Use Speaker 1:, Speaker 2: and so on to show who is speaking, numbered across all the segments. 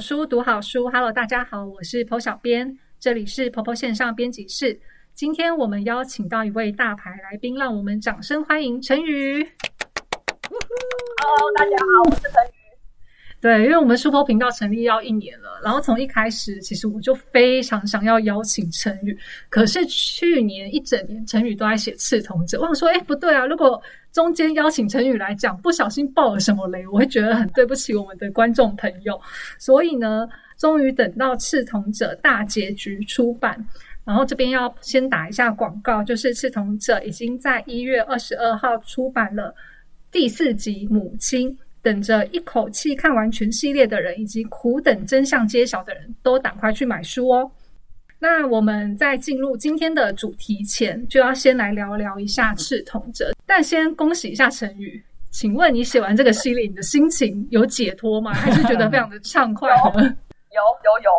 Speaker 1: 书，读好书。Hello，大家好，我是 Po 小编，这里是 POPO 线上编辑室。今天我们邀请到一位大牌来宾，让我们掌声欢迎陈宇。
Speaker 2: Hello，大家好，我是陈宇。
Speaker 1: 对，因为我们书 PO 频道成立要一年了，然后从一开始，其实我就非常想要邀请陈宇，可是去年一整年，陈宇都在写《赤瞳者》，我想说，哎，不对啊，如果中间邀请陈宇来讲，不小心爆了什么雷，我会觉得很对不起我们的观众朋友。所以呢，终于等到《赤瞳者》大结局出版，然后这边要先打一下广告，就是《赤瞳者》已经在一月二十二号出版了第四集《母亲》。等着一口气看完全系列的人，以及苦等真相揭晓的人都赶快去买书哦。那我们在进入今天的主题前，就要先来聊聊一下《赤瞳者》。但先恭喜一下陈宇，请问你写完这个系列，你的心情有解脱吗？还是觉得非常的畅快？
Speaker 2: 有有有，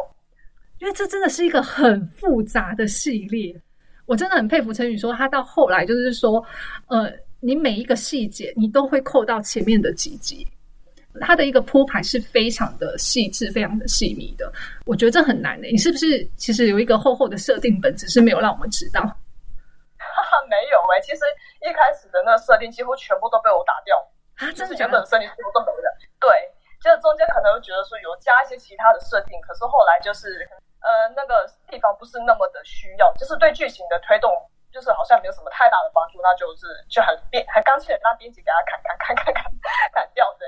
Speaker 1: 因为这真的是一个很复杂的系列。我真的很佩服陈宇，说他到后来就是说，呃。你每一个细节，你都会扣到前面的几集，它的一个铺排是非常的细致、非常的细密的。我觉得这很难的。你是不是其实有一个厚厚的设定本，只是没有让我们知道？
Speaker 2: 哈哈，没有哎，其实一开始的那个设定几乎全部都被我打掉
Speaker 1: 啊，
Speaker 2: 就是原本设定几乎都没了。对，就是中间可能觉得说有加一些其他的设定，可是后来就是呃那个地方不是那么的需要，就是对剧情的推动。就是好像没有什么太大的帮助，那就是就很编，很刚起来让编辑给他砍砍砍砍砍砍掉。
Speaker 1: 对，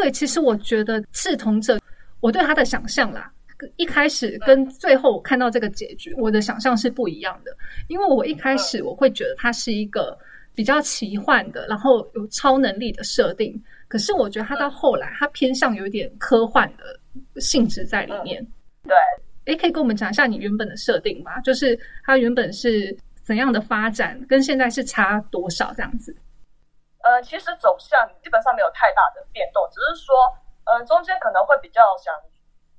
Speaker 1: 对，其实我觉得赤瞳者，我对他的想象啦，一开始跟最后看到这个结局，我的想象是不一样的。因为我一开始我会觉得他是一个比较奇幻的，然后有超能力的设定。可是我觉得他到后来，他偏向有点科幻的性质在里面。
Speaker 2: 对，
Speaker 1: 哎，可以跟我们讲一下你原本的设定吗？就是他原本是。怎样的发展跟现在是差多少这样子？
Speaker 2: 呃，其实走向基本上没有太大的变动，只是说，呃，中间可能会比较想，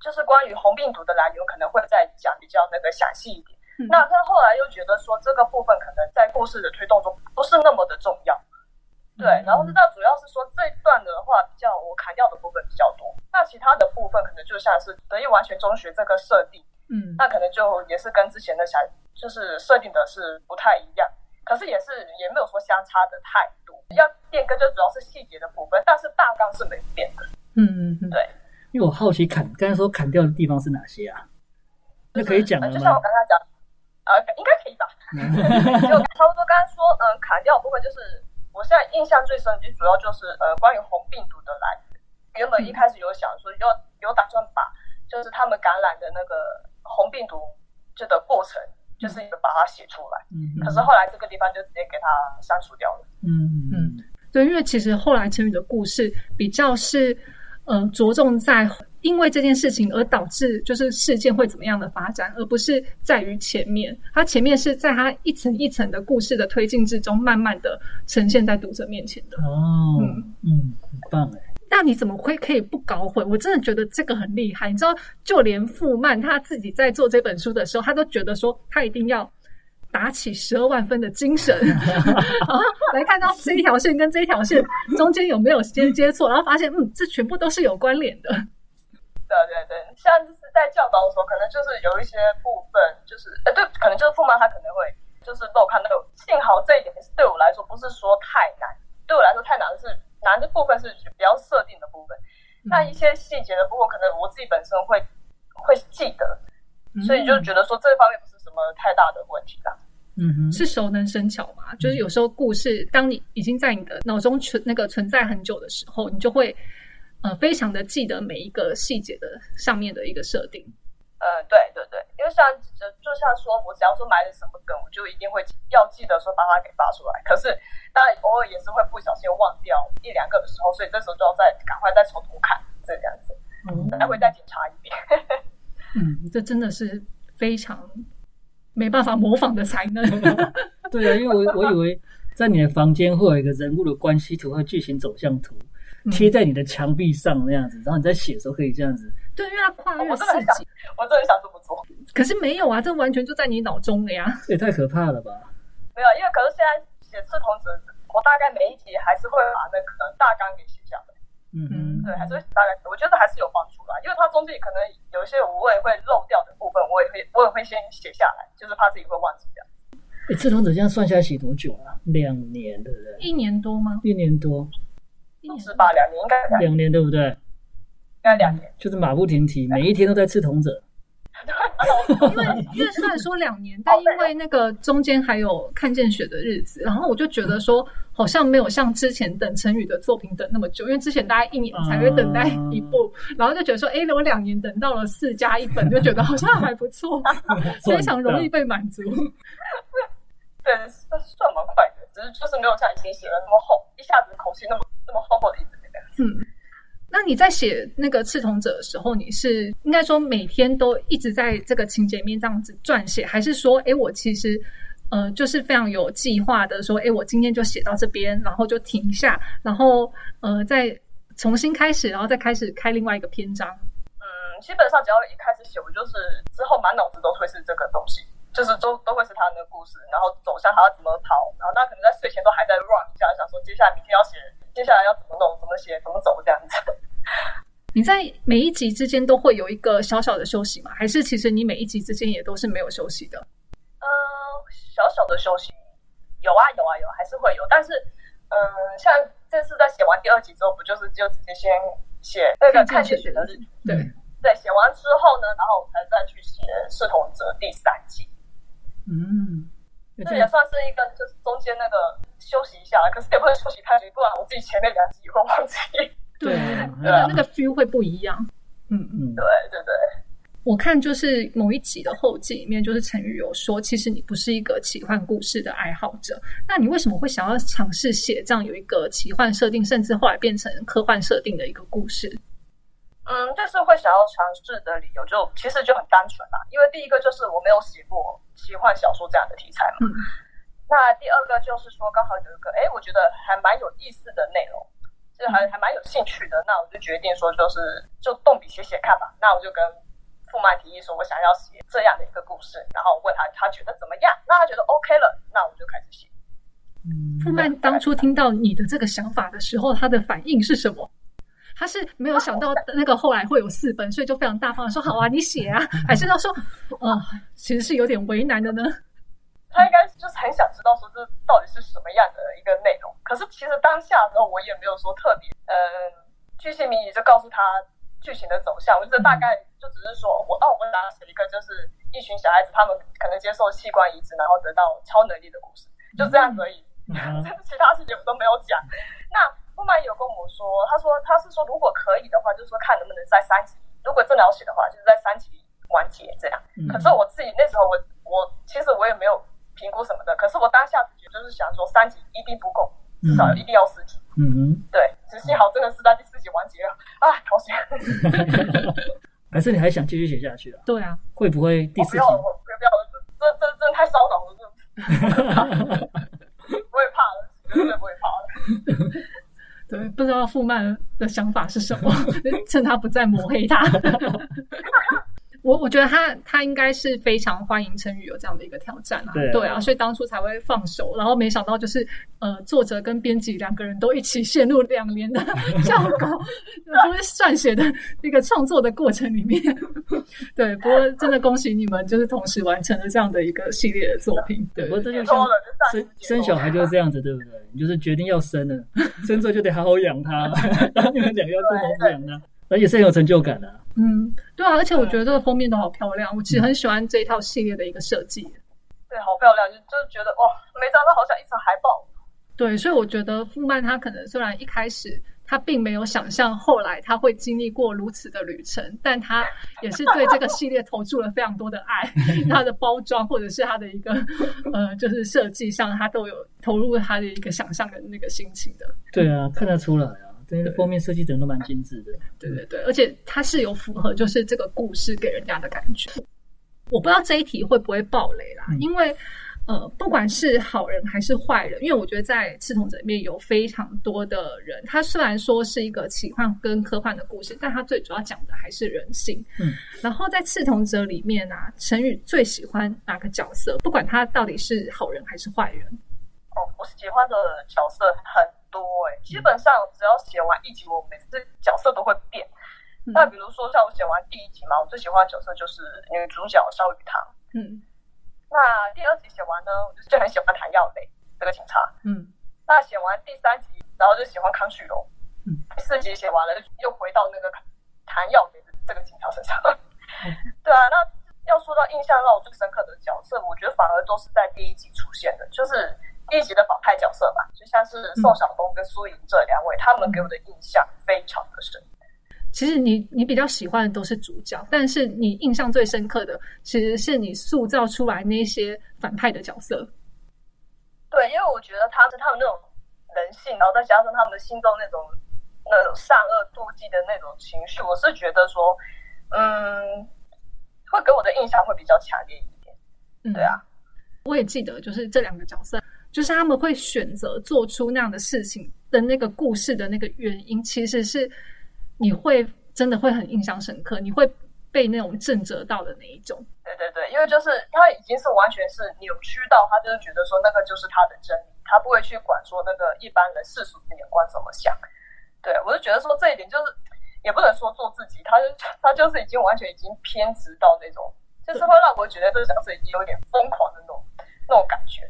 Speaker 2: 就是关于红病毒的来源，可能会再讲比较那个详细一点。那他后来又觉得说，这个部分可能在故事的推动中不是那么的重要。对，然后那主要是说这一段的话，比较我砍掉的部分比较多，那其他的部分可能就像是德意完全中学这个设定。嗯，那可能就也是跟之前的想，就是设定的是不太一样，可是也是也没有说相差的太多。要变更就主要是细节的部分，但是大纲是没变的。
Speaker 1: 嗯嗯嗯，
Speaker 2: 对。
Speaker 3: 因为我好奇砍，刚才说砍掉的地方是哪些啊？那可以讲吗？
Speaker 2: 就像我刚才讲，呃，应该可以吧？就差不多刚刚说，嗯，砍掉的部分就是我现在印象最深，就主要就是呃，关于红病毒的来源。原本一开始有想说，有有打算把就是他们感染的那个。红病毒这个过程，就是把它写出来。嗯，可是后来这个地方就直接给它删除掉了。
Speaker 1: 嗯嗯，对，因为其实后来成语的故事比较是，呃，着重在因为这件事情而导致就是事件会怎么样的发展，而不是在于前面。它前面是在它一层一层的故事的推进之中，慢慢的呈现在读者面前的。
Speaker 3: 哦，嗯嗯，很棒哎。
Speaker 1: 那你怎么会可以不搞混？我真的觉得这个很厉害。你知道，就连傅曼他自己在做这本书的时候，他都觉得说他一定要打起十二万分的精神，来看到这一条线跟这一条线中间有没有接接错，然后发现嗯，这全部都是有关联的。
Speaker 2: 对对对，像就是在教导的时候，可能就是有一些部分，就是呃，对，可能就是傅曼他可能会就是漏看那个。幸好这一点是对我来说不是说太难，对我来说太难的是。难的部分是比较设定的部分，那一些细节的部分，可能我自己本身会会记得，所以就觉得说这方面不是什么太大的问题啦。
Speaker 1: 嗯哼，是熟能生巧嘛？就是有时候故事，当你已经在你的脑中存那个存在很久的时候，你就会呃非常的记得每一个细节的上面的一个设定。
Speaker 2: 呃，对对对，因为像就就像说，我只要说埋了什么梗，我就一定会要记得说把它给发出来。可是当然偶尔也是会不小心忘掉一两个的时候，所以这时候就要再赶快再从头看这样子，来回再检查一遍。
Speaker 1: 嗯，这真的是非常没办法模仿的才能。
Speaker 3: 对啊，因为我我以为在你的房间会有一个人物的关系图和剧情走向图贴在你的墙壁上那样子，然后你在写的时候可以这样子。
Speaker 1: 对，因为它跨越四
Speaker 2: 季，我真的想这么做。
Speaker 1: 可是没有啊，这完全就在你脑中了呀！
Speaker 3: 也太可怕了吧？
Speaker 2: 没有，因为可是现在写赤童子，我大概每一集还是会把那个大纲给写下来。嗯嗯，对，还是会大概，我觉得还是有帮助啦。因为它中间可能有一些我也会漏掉的部分，我也会我也会先写下来，就是怕自己会忘记掉。
Speaker 3: 哎，赤童子这样算下来写多久啊？两年，对不对？
Speaker 1: 一年多吗？
Speaker 3: 一年多，
Speaker 1: 一年
Speaker 2: 是吧？两年应该
Speaker 3: 两年，对不对？
Speaker 2: 两年，
Speaker 3: 就是马不停蹄，每一天都在吃童者。
Speaker 1: 因为因为虽然说两年，但因为那个中间还有看见雪的日子，然后我就觉得说，好像没有像之前等陈宇的作品等那么久，因为之前大概一年才会等待一部，然后就觉得说，哎，我两年等到了四加一本，就觉得好像还不错，非常容易被满足。
Speaker 2: 对，算蛮快的，只是就是没有像以前写的那么厚，一下子口气那么那么厚厚的一本那个。
Speaker 1: 嗯。那你在写那个刺痛者的时候，你是应该说每天都一直在这个情节面这样子撰写，还是说，哎，我其实呃就是非常有计划的说，哎，我今天就写到这边，然后就停下，然后呃再重新开始，然后再开始开另外一个篇章。
Speaker 2: 嗯，基本上只要一开始写，我就是之后满脑子都会是这个东西，就是都都会是他那个故事，然后走向他要怎么跑，然后他可能在睡前都还在 run 一下，想说接下来明天要写。接下来要怎么弄？怎么写？怎么走？这样子。
Speaker 1: 你在每一集之间都会有一个小小的休息吗？还是其实你每一集之间也都是没有休息的？
Speaker 2: 呃，小小的休息有啊，有啊，有，还是会有。但是，嗯，像这次在写完第二集之后，不就是就直接先写那个看见雪的日？
Speaker 1: 对
Speaker 2: 对，写完之后呢，然后我才再去写《视同者》第三集。
Speaker 3: 嗯。
Speaker 2: 这也算是一个，就是中间那个休息一下，可是也不能休息太久，不然我自己前面两集会忘记。
Speaker 1: 对，那个 feel 会不一样。嗯
Speaker 2: 嗯，对对对。
Speaker 1: 我看就是某一集的后记里面，就是陈宇有说，其实你不是一个奇幻故事的爱好者，那你为什么会想要尝试写这样有一个奇幻设定，甚至后来变成科幻设定的一个故事？
Speaker 2: 嗯，这次会想要尝试的理由就其实就很单纯啦，因为第一个就是我没有写过。奇幻小说这样的题材嘛，那第二个就是说，刚好有一个哎，我觉得还蛮有意思的内容，就还还蛮有兴趣的，那我就决定说，就是就动笔写写看吧。那我就跟傅曼提议说，我想要写这样的一个故事，然后问他他觉得怎么样？那他觉得 OK 了，那我就开始写。
Speaker 1: 傅曼当初听到你的这个想法的时候，他的反应是什么？他是没有想到那个后来会有四本，所以就非常大方的说好啊，你写啊，还是他说，呃，其实是有点为难的呢。
Speaker 2: 他应该就是很想知道说这到底是什么样的一个内容。可是其实当下的时候我也没有说特别，嗯，剧情迷就告诉他剧情的走向，我觉得大概就只是说我哦，我拿写一个就是一群小孩子他们可能接受器官移植，然后得到超能力的故事，就这样而已，其他事情我都没有讲。那。后面有跟我说，他说他是说如果可以的话，就是说看能不能在三级，如果真的要写的话，就是在三级完结这样。可是我自己那时候我我其实我也没有评估什么的，可是我当下直觉就是想说三级一定不够，至少一定要四级。
Speaker 3: 嗯嗯，
Speaker 2: 对，只幸好真的是在第四集完结了啊，好险！
Speaker 3: 还是你还想继续写下去啊？
Speaker 1: 对啊，
Speaker 3: 会不会第四集？
Speaker 2: 不要了，不要了，这这这真太烧脑了，不会 怕了，绝对不会怕了。
Speaker 1: 不知道傅曼的想法是什么，趁他不在抹黑他。我我觉得他他应该是非常欢迎陈宇有这样的一个挑战啊，对啊，所以当初才会放手，然后没想到就是呃，作者跟编辑两个人都一起陷入两年的 校稿，就是撰写的那个创作的过程里面。对，不过真的恭喜你们，就是同时完成了这样的一个系列的作品。对，
Speaker 3: 不过这就像生生小孩就是这样子，对不对？你就是决定要生了，生之后就得好好养他，然后你们两个要共同抚养他。而且是很有成就感的。
Speaker 1: 嗯，对啊，而且我觉得这个封面都好漂亮，我其实很喜欢这一套系列的一个设计。
Speaker 2: 对，好漂亮，就就是觉得哇，每张都好想一场海报。
Speaker 1: 对，所以我觉得富曼他可能虽然一开始他并没有想象后来他会经历过如此的旅程，但他 也是对这个系列投注了非常多的爱。他的包装或者是他的一个呃，就是设计上，他都有投入他的一个想象的那个心情的。
Speaker 3: 对啊，看得出来啊。这个封面设计整都蛮精致的，
Speaker 1: 对对对，而且它是有符合就是这个故事给人家的感觉。我不知道这一题会不会爆雷啦，因为呃，不管是好人还是坏人，因为我觉得在《赤瞳者》里面有非常多的人，他虽然说是一个奇幻跟科幻的故事，但他最主要讲的还是人性。嗯，然后在《赤瞳者》里面啊，陈宇最喜欢哪个角色？不管他到底是好人还是坏人。
Speaker 2: 哦，我喜欢的角色很。多哎，基本上只要写完一集，我每次角色都会变。那比如说像我写完第一集嘛，我最喜欢的角色就是女主角肖雨堂。
Speaker 1: 嗯，
Speaker 2: 那第二集写完呢，我就就很喜欢谭耀雷这个警察。
Speaker 1: 嗯，
Speaker 2: 那写完第三集，然后就喜欢康旭荣。
Speaker 3: 嗯，
Speaker 2: 第四集写完了，又回到那个谭耀雷的这个警察身上。对啊，那要说到印象让我最深刻的角色，我觉得反而都是在第一集出现的，就是第一级的反派角色吧，就像是宋晓峰跟苏莹这两位，他们给我的印象非常的深。
Speaker 1: 其实你你比较喜欢的都是主角，但是你印象最深刻的其实是你塑造出来那些反派的角色。
Speaker 2: 对，因为我觉得他是他们那种人性，然后再加上他们心中那种那种善恶妒忌的那种情绪，我是觉得说，嗯，会给我的印象会比较强烈一点。
Speaker 1: 嗯，
Speaker 2: 对啊，
Speaker 1: 我也记得，就是这两个角色，就是他们会选择做出那样的事情的那个故事的那个原因，其实是。你会真的会很印象深刻，你会被那种震折到的那一种。
Speaker 2: 对对对，因为就是他已经是完全是扭曲到，他就是觉得说那个就是他的真理，他不会去管说那个一般人世俗的眼光怎么想。对我就觉得说这一点就是也不能说做自己，他就他就是已经完全已经偏执到那种，就是会让我觉得这个角色已经有点疯狂的那种那种感觉。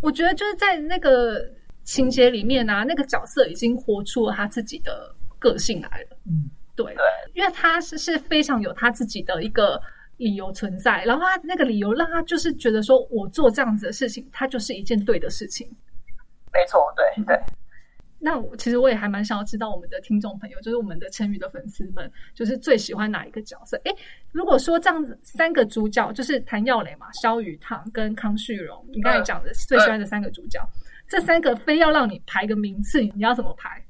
Speaker 1: 我觉得就是在那个情节里面啊，那个角色已经活出了他自己的。个性来了，
Speaker 3: 嗯，
Speaker 1: 对，对因为他是是非常有他自己的一个理由存在，然后他那个理由让他就是觉得说我做这样子的事情，他就是一件对的事情。
Speaker 2: 没错，对对。
Speaker 1: 那我其实我也还蛮想要知道我们的听众朋友，就是我们的成语的粉丝们，就是最喜欢哪一个角色？哎，如果说这样子三个主角，就是谭耀磊嘛、萧雨堂跟康旭荣，你刚才讲的最喜欢的三个主角，这三个非要让你排个名次，你要怎么排？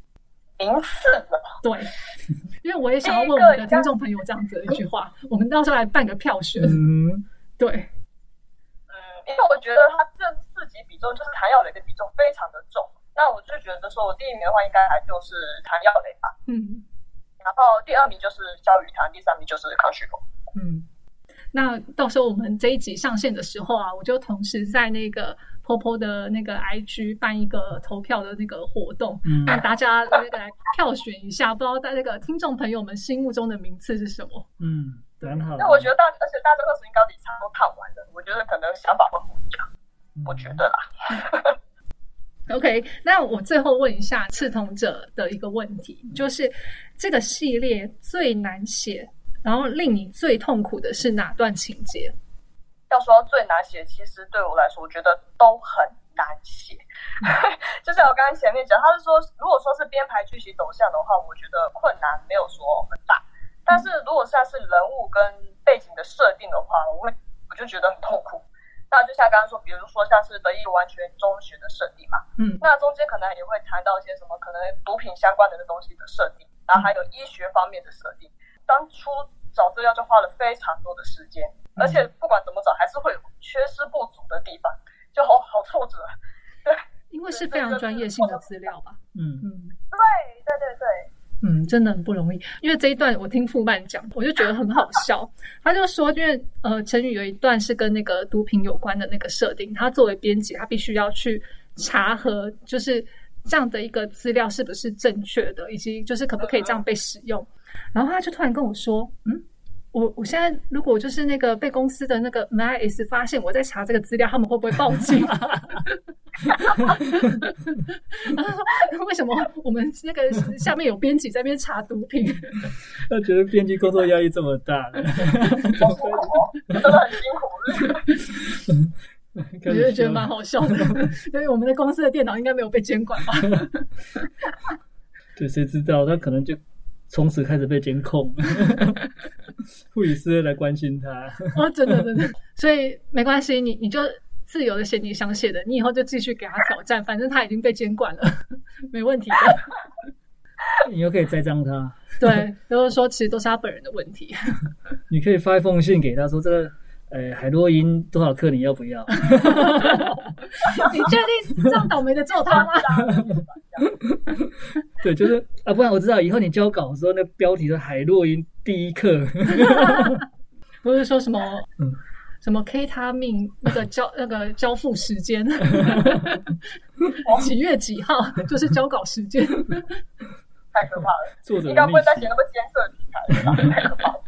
Speaker 2: 名次的
Speaker 1: 对，因为我也想要问我们的听众朋友这样子的一句话，我们到时候来办个票选。
Speaker 3: 嗯，
Speaker 1: 对，
Speaker 2: 嗯，因为我觉得他这四级比重就是谭耀磊的比重非常的重，那我就觉得说我第一名的话应该还就是谭耀磊吧，
Speaker 1: 嗯，
Speaker 2: 然后第二名就是肖雨堂，第三名就是康旭龙，
Speaker 1: 嗯，那到时候我们这一集上线的时候啊，我就同时在那个。婆婆的那个 IG 办一个投票的那个活动，让大家那个来票选一下，不知道在那个听众朋友们心目中的名次是什么？
Speaker 3: 嗯，很好。
Speaker 2: 那我觉得大，而且大家都是应该理差都看完了，我觉得可能想法会不一样。我觉得啦。
Speaker 1: OK，那我最后问一下刺痛者的一个问题，就是这个系列最难写，然后令你最痛苦的是哪段情节？
Speaker 2: 要说最难写，其实对我来说，我觉得都很难写。就像我刚刚前面讲，他是说，如果说是编排剧情走向的话，我觉得困难没有说很大。但是如果像是人物跟背景的设定的话，我会我就觉得很痛苦。那就像刚刚说，比如说像是德意完全中学的设定嘛，
Speaker 1: 嗯，
Speaker 2: 那中间可能也会谈到一些什么可能毒品相关的东西的设定，然后还有医学方面的设定。当初找资料就花了非常多的时间。而且不管怎么找，还是会有缺失不足的地方，就好好挫折。对，
Speaker 1: 因为是非常专业性的资料吧。
Speaker 3: 嗯
Speaker 2: 嗯，对对对对，
Speaker 1: 嗯，真的很不容易。因为这一段我听傅曼讲，我就觉得很好笑。他就说，因为呃，陈宇有一段是跟那个毒品有关的那个设定，他作为编辑，他必须要去查核，就是这样的一个资料是不是正确的，以及就是可不可以这样被使用。然后他就突然跟我说，嗯。我我现在如果就是那个被公司的那个 MIS 发现我在查这个资料，他们会不会报警？为什么我们那个下面有编辑在那边查毒品？
Speaker 3: 他觉得编辑工作压力这么大，真的
Speaker 2: 很辛苦。
Speaker 1: 我觉得觉得蛮好笑的，因为我们的公司的电脑应该没有被监管吧？
Speaker 3: 对，谁知道他可能就。从此开始被监控，护理师来关心他。
Speaker 1: 哦，真的真的，所以没关系，你你就自由的写你想写的，你以后就继续给他挑战，反正他已经被监管了，没问题的。
Speaker 3: 你又可以栽赃他，
Speaker 1: 对，就是说其实都是他本人的问题。
Speaker 3: 你可以发一封信给他说这个。呃，海洛因多少克？你要不要？
Speaker 1: 你确定这样倒霉的只有他吗？
Speaker 3: 对，就是啊，不然我知道以后你交稿的时候，那标题是海洛因第一课，
Speaker 1: 不是说什么嗯什么 K 他命那个交那个交付时间，几月几号就是交稿时间，
Speaker 2: 太可怕了。
Speaker 3: 作者
Speaker 2: 应该不会再写那么艰涩题材了，太可怕了。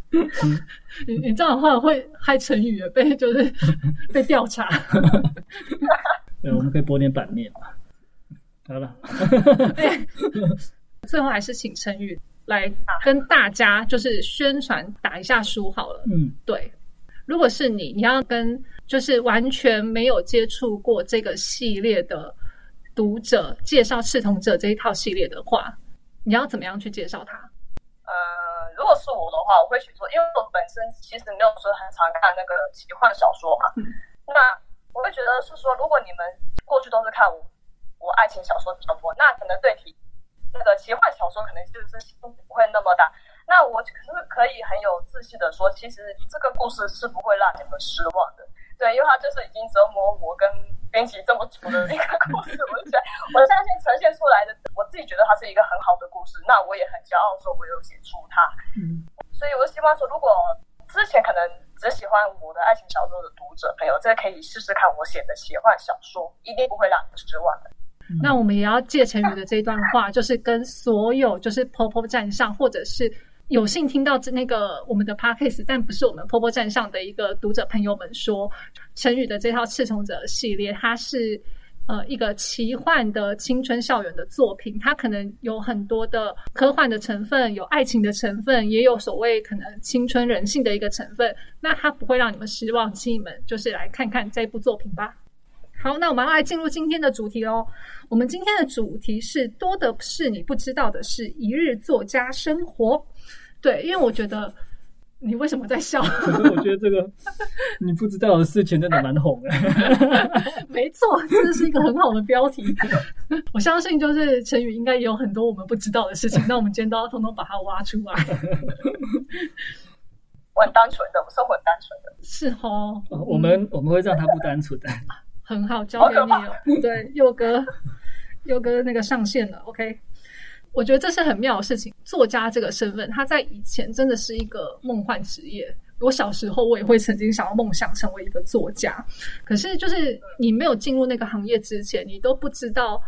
Speaker 1: 你你这样的话会害成语也被就是被调查。
Speaker 3: 对，我们可以播点版面嘛。好了，
Speaker 1: 最后还是请陈宇来跟大家就是宣传打一下书好了。
Speaker 3: 嗯，
Speaker 1: 对，如果是你，你要跟就是完全没有接触过这个系列的读者介绍《赤瞳者》这一套系列的话，你要怎么样去介绍它？
Speaker 2: 呃，如果是我的话，我会去做，因为我本身其实没有说很常看那个奇幻小说嘛，那我会觉得是说，如果你们过去都是看我我爱情小说比较多，那可能对题那个奇幻小说可能就是心不会那么大。那我可是可以很有自信的说，其实这个故事是不会让你们失望的。对，因为它就是已经折磨我跟编辑这么久的一个故事，我就觉得我相信呈现出来的，我自己觉得它是一个很好的故事。那我也很骄傲说，我有写出它。
Speaker 3: 嗯，
Speaker 2: 所以我希望说，如果之前可能只喜欢我的爱情小说的读者朋友，这可以试试看我写的奇幻小说，一定不会让你失望的。
Speaker 1: 那我们也要借陈宇的这一段话，就是跟所有就是 POPO 站上，或者是有幸听到这那个我们的 Podcast，但不是我们 POPO 站上的一个读者朋友们说，陈宇的这套《赤从者》系列，它是呃一个奇幻的青春校园的作品，它可能有很多的科幻的成分，有爱情的成分，也有所谓可能青春人性的一个成分。那它不会让你们失望，请你们就是来看看这部作品吧。好，那我们来进入今天的主题喽。我们今天的主题是多的是你不知道的是一日作家生活。对，因为我觉得你为什么在笑？
Speaker 3: 可是我觉得这个你不知道的事情真的蛮红的。
Speaker 1: 没错，这是一个很好的标题。我相信就是陈宇应该也有很多我们不知道的事情，那我们今天都要通通把它挖出来。
Speaker 2: 我很单纯的，我生活很单纯的。
Speaker 1: 是哦，
Speaker 3: 我们我们会让他不单纯的。
Speaker 1: 很好，交给你了。对，佑哥，佑哥那个上线了。OK，我觉得这是很妙的事情。作家这个身份，他在以前真的是一个梦幻职业。我小时候，我也会曾经想要梦想成为一个作家。可是，就是你没有进入那个行业之前，你都不知道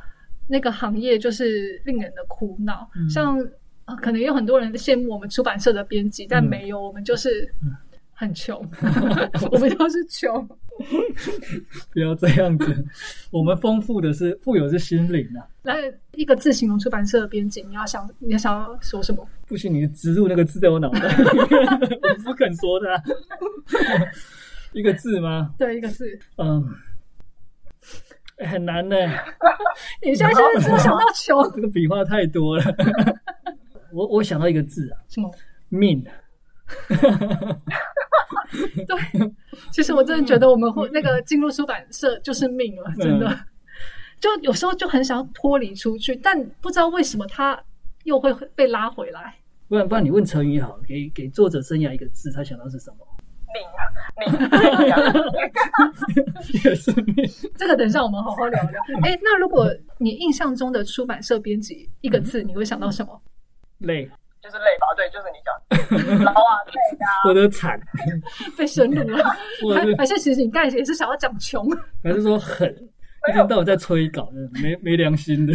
Speaker 1: 那个行业就是令人的苦恼。像可能有很多人羡慕我们出版社的编辑，但没有，我们就是很穷，我们都是穷。
Speaker 3: 不要这样子，我们丰富的是富有是心灵啊。
Speaker 1: 来一个字形容出版社的编辑，你要想你要想要说什么？
Speaker 3: 不行，你植入那个字在我脑袋，我不肯说的。一个字吗？
Speaker 1: 对，一个字。
Speaker 3: 嗯，很难呢。
Speaker 1: 你现在是不是想到穷？
Speaker 3: 这个笔画太多了。我我想到一个字啊，
Speaker 1: 什么？
Speaker 3: 命。
Speaker 1: 对，其实我真的觉得我们会那个进入出版社就是命了，真的。就有时候就很想要脱离出去，但不知道为什么他又会被拉回来。
Speaker 3: 不然不然，你问成语好，给给作者生涯一个字，他想到是什么？
Speaker 2: 命啊命！
Speaker 3: 也是命。
Speaker 1: 这个等一下我们好好聊聊。哎，那如果你印象中的出版社编辑一个字，你会想到什么？
Speaker 3: 累。
Speaker 2: 就是累吧，对，就是你讲，劳啊累啊，
Speaker 3: 我的惨，
Speaker 1: 被神辱了。还还是其实你刚才也是想要讲穷，
Speaker 3: 还是说狠？一天到晚在催稿，没没良心的。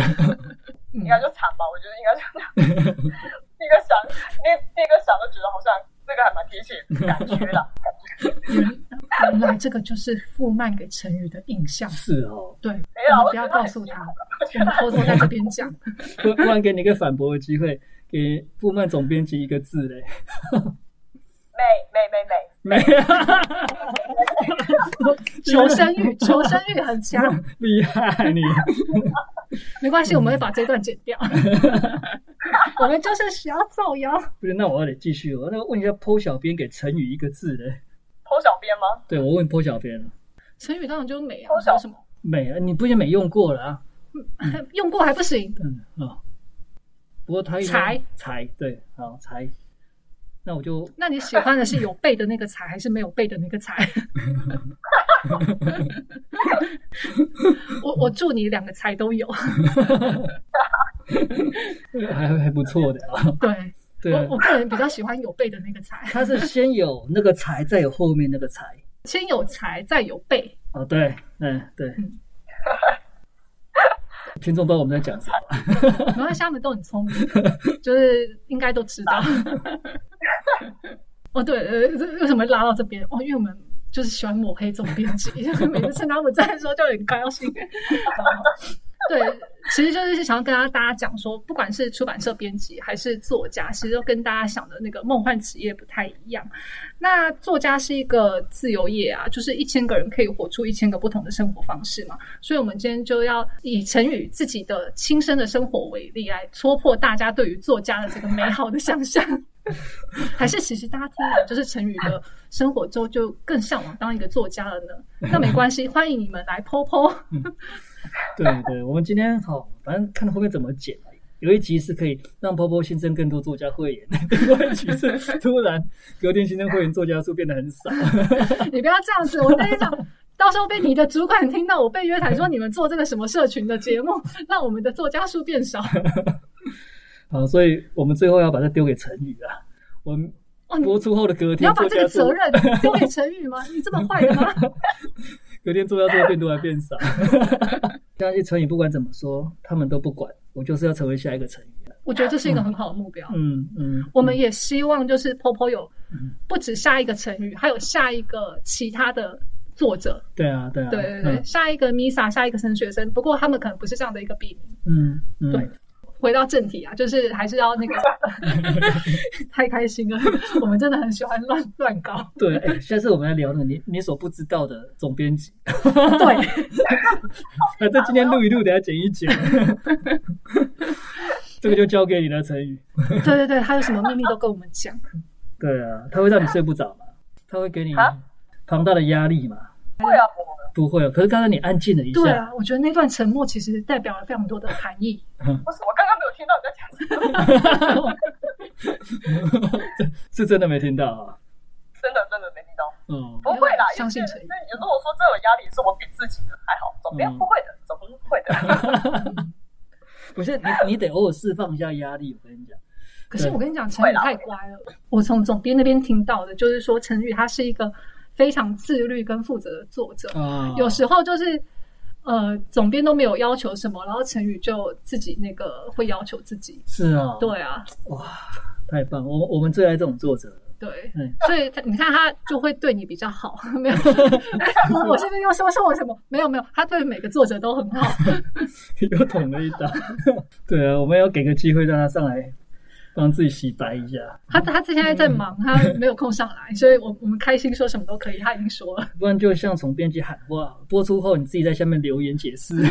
Speaker 2: 应该就惨吧，我觉得应该这样。第一个想，第第一个想都觉得好像这个还蛮贴切，感觉啦，
Speaker 1: 原原来这个就是傅曼给陈宇的印象。
Speaker 3: 是哦，
Speaker 1: 对，
Speaker 2: 没有，
Speaker 1: 不要告诉他，我们偷偷在这边讲。
Speaker 3: 不不然给你一个反驳的机会。给布曼总编辑一个字嘞，
Speaker 2: 美美美美
Speaker 3: 美，
Speaker 1: 求生欲，求生欲很强，
Speaker 3: 厉害你。
Speaker 1: 没关系，我们会把这段剪掉。我们就是需要造谣。
Speaker 3: 不是，那我要得继续。我那个问一下，剖小编给成语一个字嘞？
Speaker 2: 剖小编吗？
Speaker 3: 对，我问剖小编了。
Speaker 1: 成语当然就是美啊，
Speaker 2: 剖小
Speaker 1: 什么？
Speaker 3: 美啊，你不也美用过了啊？
Speaker 1: 用过还不行？
Speaker 3: 嗯啊。不过他
Speaker 1: 才
Speaker 3: 才对，好才，那我就
Speaker 1: 那你喜欢的是有背的那个才，还是没有背的那个才？我我祝你两个才都有，
Speaker 3: 还还不错的啊。
Speaker 1: 对，
Speaker 3: 对
Speaker 1: 我我个人比较喜欢有背的那个才。
Speaker 3: 他是先有那个才，再有后面那个才，
Speaker 1: 先有才，再有背。
Speaker 3: 哦，对，嗯，对。听众不知道我们在讲什么，
Speaker 1: 没关系，他们都很聪明，就是应该都知道。哦，对，呃，为什么拉到这边？哦，因为我们就是喜欢抹黑总编辑，每次趁他们在的时候就很高兴。对，其实就是想要跟大家讲说，不管是出版社编辑还是作家，其实都跟大家想的那个梦幻职业不太一样。那作家是一个自由业啊，就是一千个人可以活出一千个不同的生活方式嘛。所以，我们今天就要以陈宇自己的亲身的生活为例，来戳破大家对于作家的这个美好的想象。还是其实大家听了就是陈宇的生活之后，就更向往当一个作家了呢？那没关系，欢迎你们来剖剖。
Speaker 3: 对对，我们今天好，反正看到后面怎么剪。有一集是可以让波波新增更多作家会员，另外一集是突然隔天新增会员作家数变得很少。
Speaker 1: 你不要这样子，我跟你讲，到时候被你的主管听到我被约谈说你们做这个什么社群的节目，让我们的作家数变少。
Speaker 3: 好，所以我们最后要把它丢给陈宇啊。我们播出后的隔天，你
Speaker 1: 要把这个责任丢给陈宇吗？你这么坏的吗？
Speaker 3: 隔天做要做的变多还变少，相信成语不管怎么说，他们都不管。我就是要成为下一个成语。
Speaker 1: 我觉得这是一个很好的目标。
Speaker 3: 嗯嗯，
Speaker 1: 我们也希望就是 Popo 有不止下一个成语，还有下一个其他的作者。
Speaker 3: 对啊，对啊，
Speaker 1: 对对对，下一个 Misa，下一个陈学生。不过他们可能不是这样的一个笔
Speaker 3: 名。嗯，
Speaker 1: 对。回到正题啊，就是还是要那个 太开心了。我们真的很喜欢乱乱搞。
Speaker 3: 对，哎，下次我们来聊那个你你所不知道的总编辑。
Speaker 1: 对，
Speaker 3: 反正今天录一录，等下剪一剪。这个就交给你了，陈宇。
Speaker 1: 对对对，他有什么秘密都跟我们讲。
Speaker 3: 对啊，他会让你睡不着嘛？他会给你庞大的压力嘛？
Speaker 2: 会啊。
Speaker 3: 不会啊，可是刚刚你安静了一下。
Speaker 1: 对啊，我觉得那段沉默其实代表了非常多的含义。
Speaker 2: 不是，我刚刚没有听到你在讲什么。
Speaker 3: 是真的没听到啊？
Speaker 2: 真的真的没听到。
Speaker 3: 嗯，
Speaker 2: 不会啦，
Speaker 1: 相信
Speaker 2: 陈。那如果说这种压力是我给自己的，还好，总编不会的，总编不会的。
Speaker 3: 不是你，你得偶尔释放一下压力。我跟你讲，
Speaker 1: 可是我跟你讲，陈宇太乖了。我从总编那边听到的，就是说陈宇他是一个。非常自律跟负责的作者，有时候就是呃，总编都没有要求什么，然后陈宇就自己那个会要求自己。
Speaker 3: 是啊，
Speaker 1: 对啊，
Speaker 3: 哇，太棒！我我们最爱这种作者。
Speaker 1: 对，所以他你看他就会对你比较好。没有，我是不是又说说我什么？没有没有，他对每个作者都很好。
Speaker 3: 又捅了一刀。对啊，我们要给个机会让他上来。帮自己洗白一下。
Speaker 1: 他他现在在忙，他没有空上来，所以我我们开心说什么都可以。他已经说了，
Speaker 3: 不然就像总编辑喊话，播出后你自己在下面留言解释。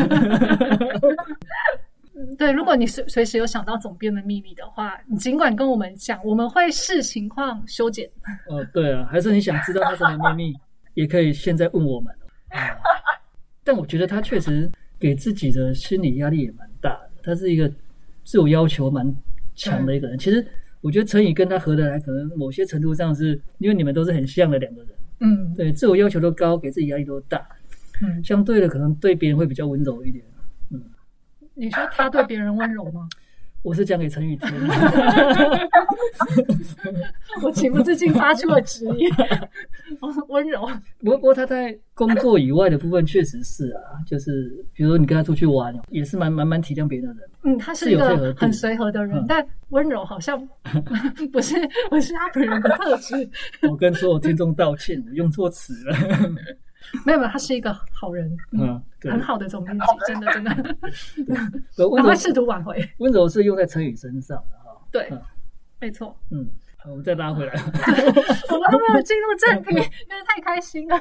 Speaker 1: 对，如果你随随时有想到总编的秘密的话，你尽管跟我们讲，我们会视情况修剪。
Speaker 3: 哦，对啊，还是你想知道他什么秘密，也可以现在问我们。但我觉得他确实给自己的心理压力也蛮大的，他是一个自我要求蛮。强的一个人，其实我觉得陈宇跟他合得来，可能某些程度上是因为你们都是很像的两个人。
Speaker 1: 嗯，
Speaker 3: 对，自我要求都高，给自己压力都大。
Speaker 1: 嗯，
Speaker 3: 相对的，可能对别人会比较温柔一点。嗯，
Speaker 1: 你说他对别人温柔吗？
Speaker 3: 我是讲给陈宇听，
Speaker 1: 我情不自禁发出了质疑。温柔，
Speaker 3: 不过不过他在工作以外的部分确实是啊，就是比如说你跟他出去玩，也是蛮蛮蛮体谅别人的人。
Speaker 1: 嗯，他是一个很随和的人，但温柔好像 不是不是他本人的特质。
Speaker 3: 我跟所有听众道歉，我用错词了。
Speaker 1: 没有没有，他是一个好人，
Speaker 3: 嗯，
Speaker 1: 很好的总编辑，真的真的。
Speaker 3: 温柔
Speaker 1: 试图挽回，
Speaker 3: 温柔是用在陈宇身上的哈。
Speaker 1: 对，没错。
Speaker 3: 嗯，好，我们再拉回来。
Speaker 1: 我们都没有进入正题，因为太开心了。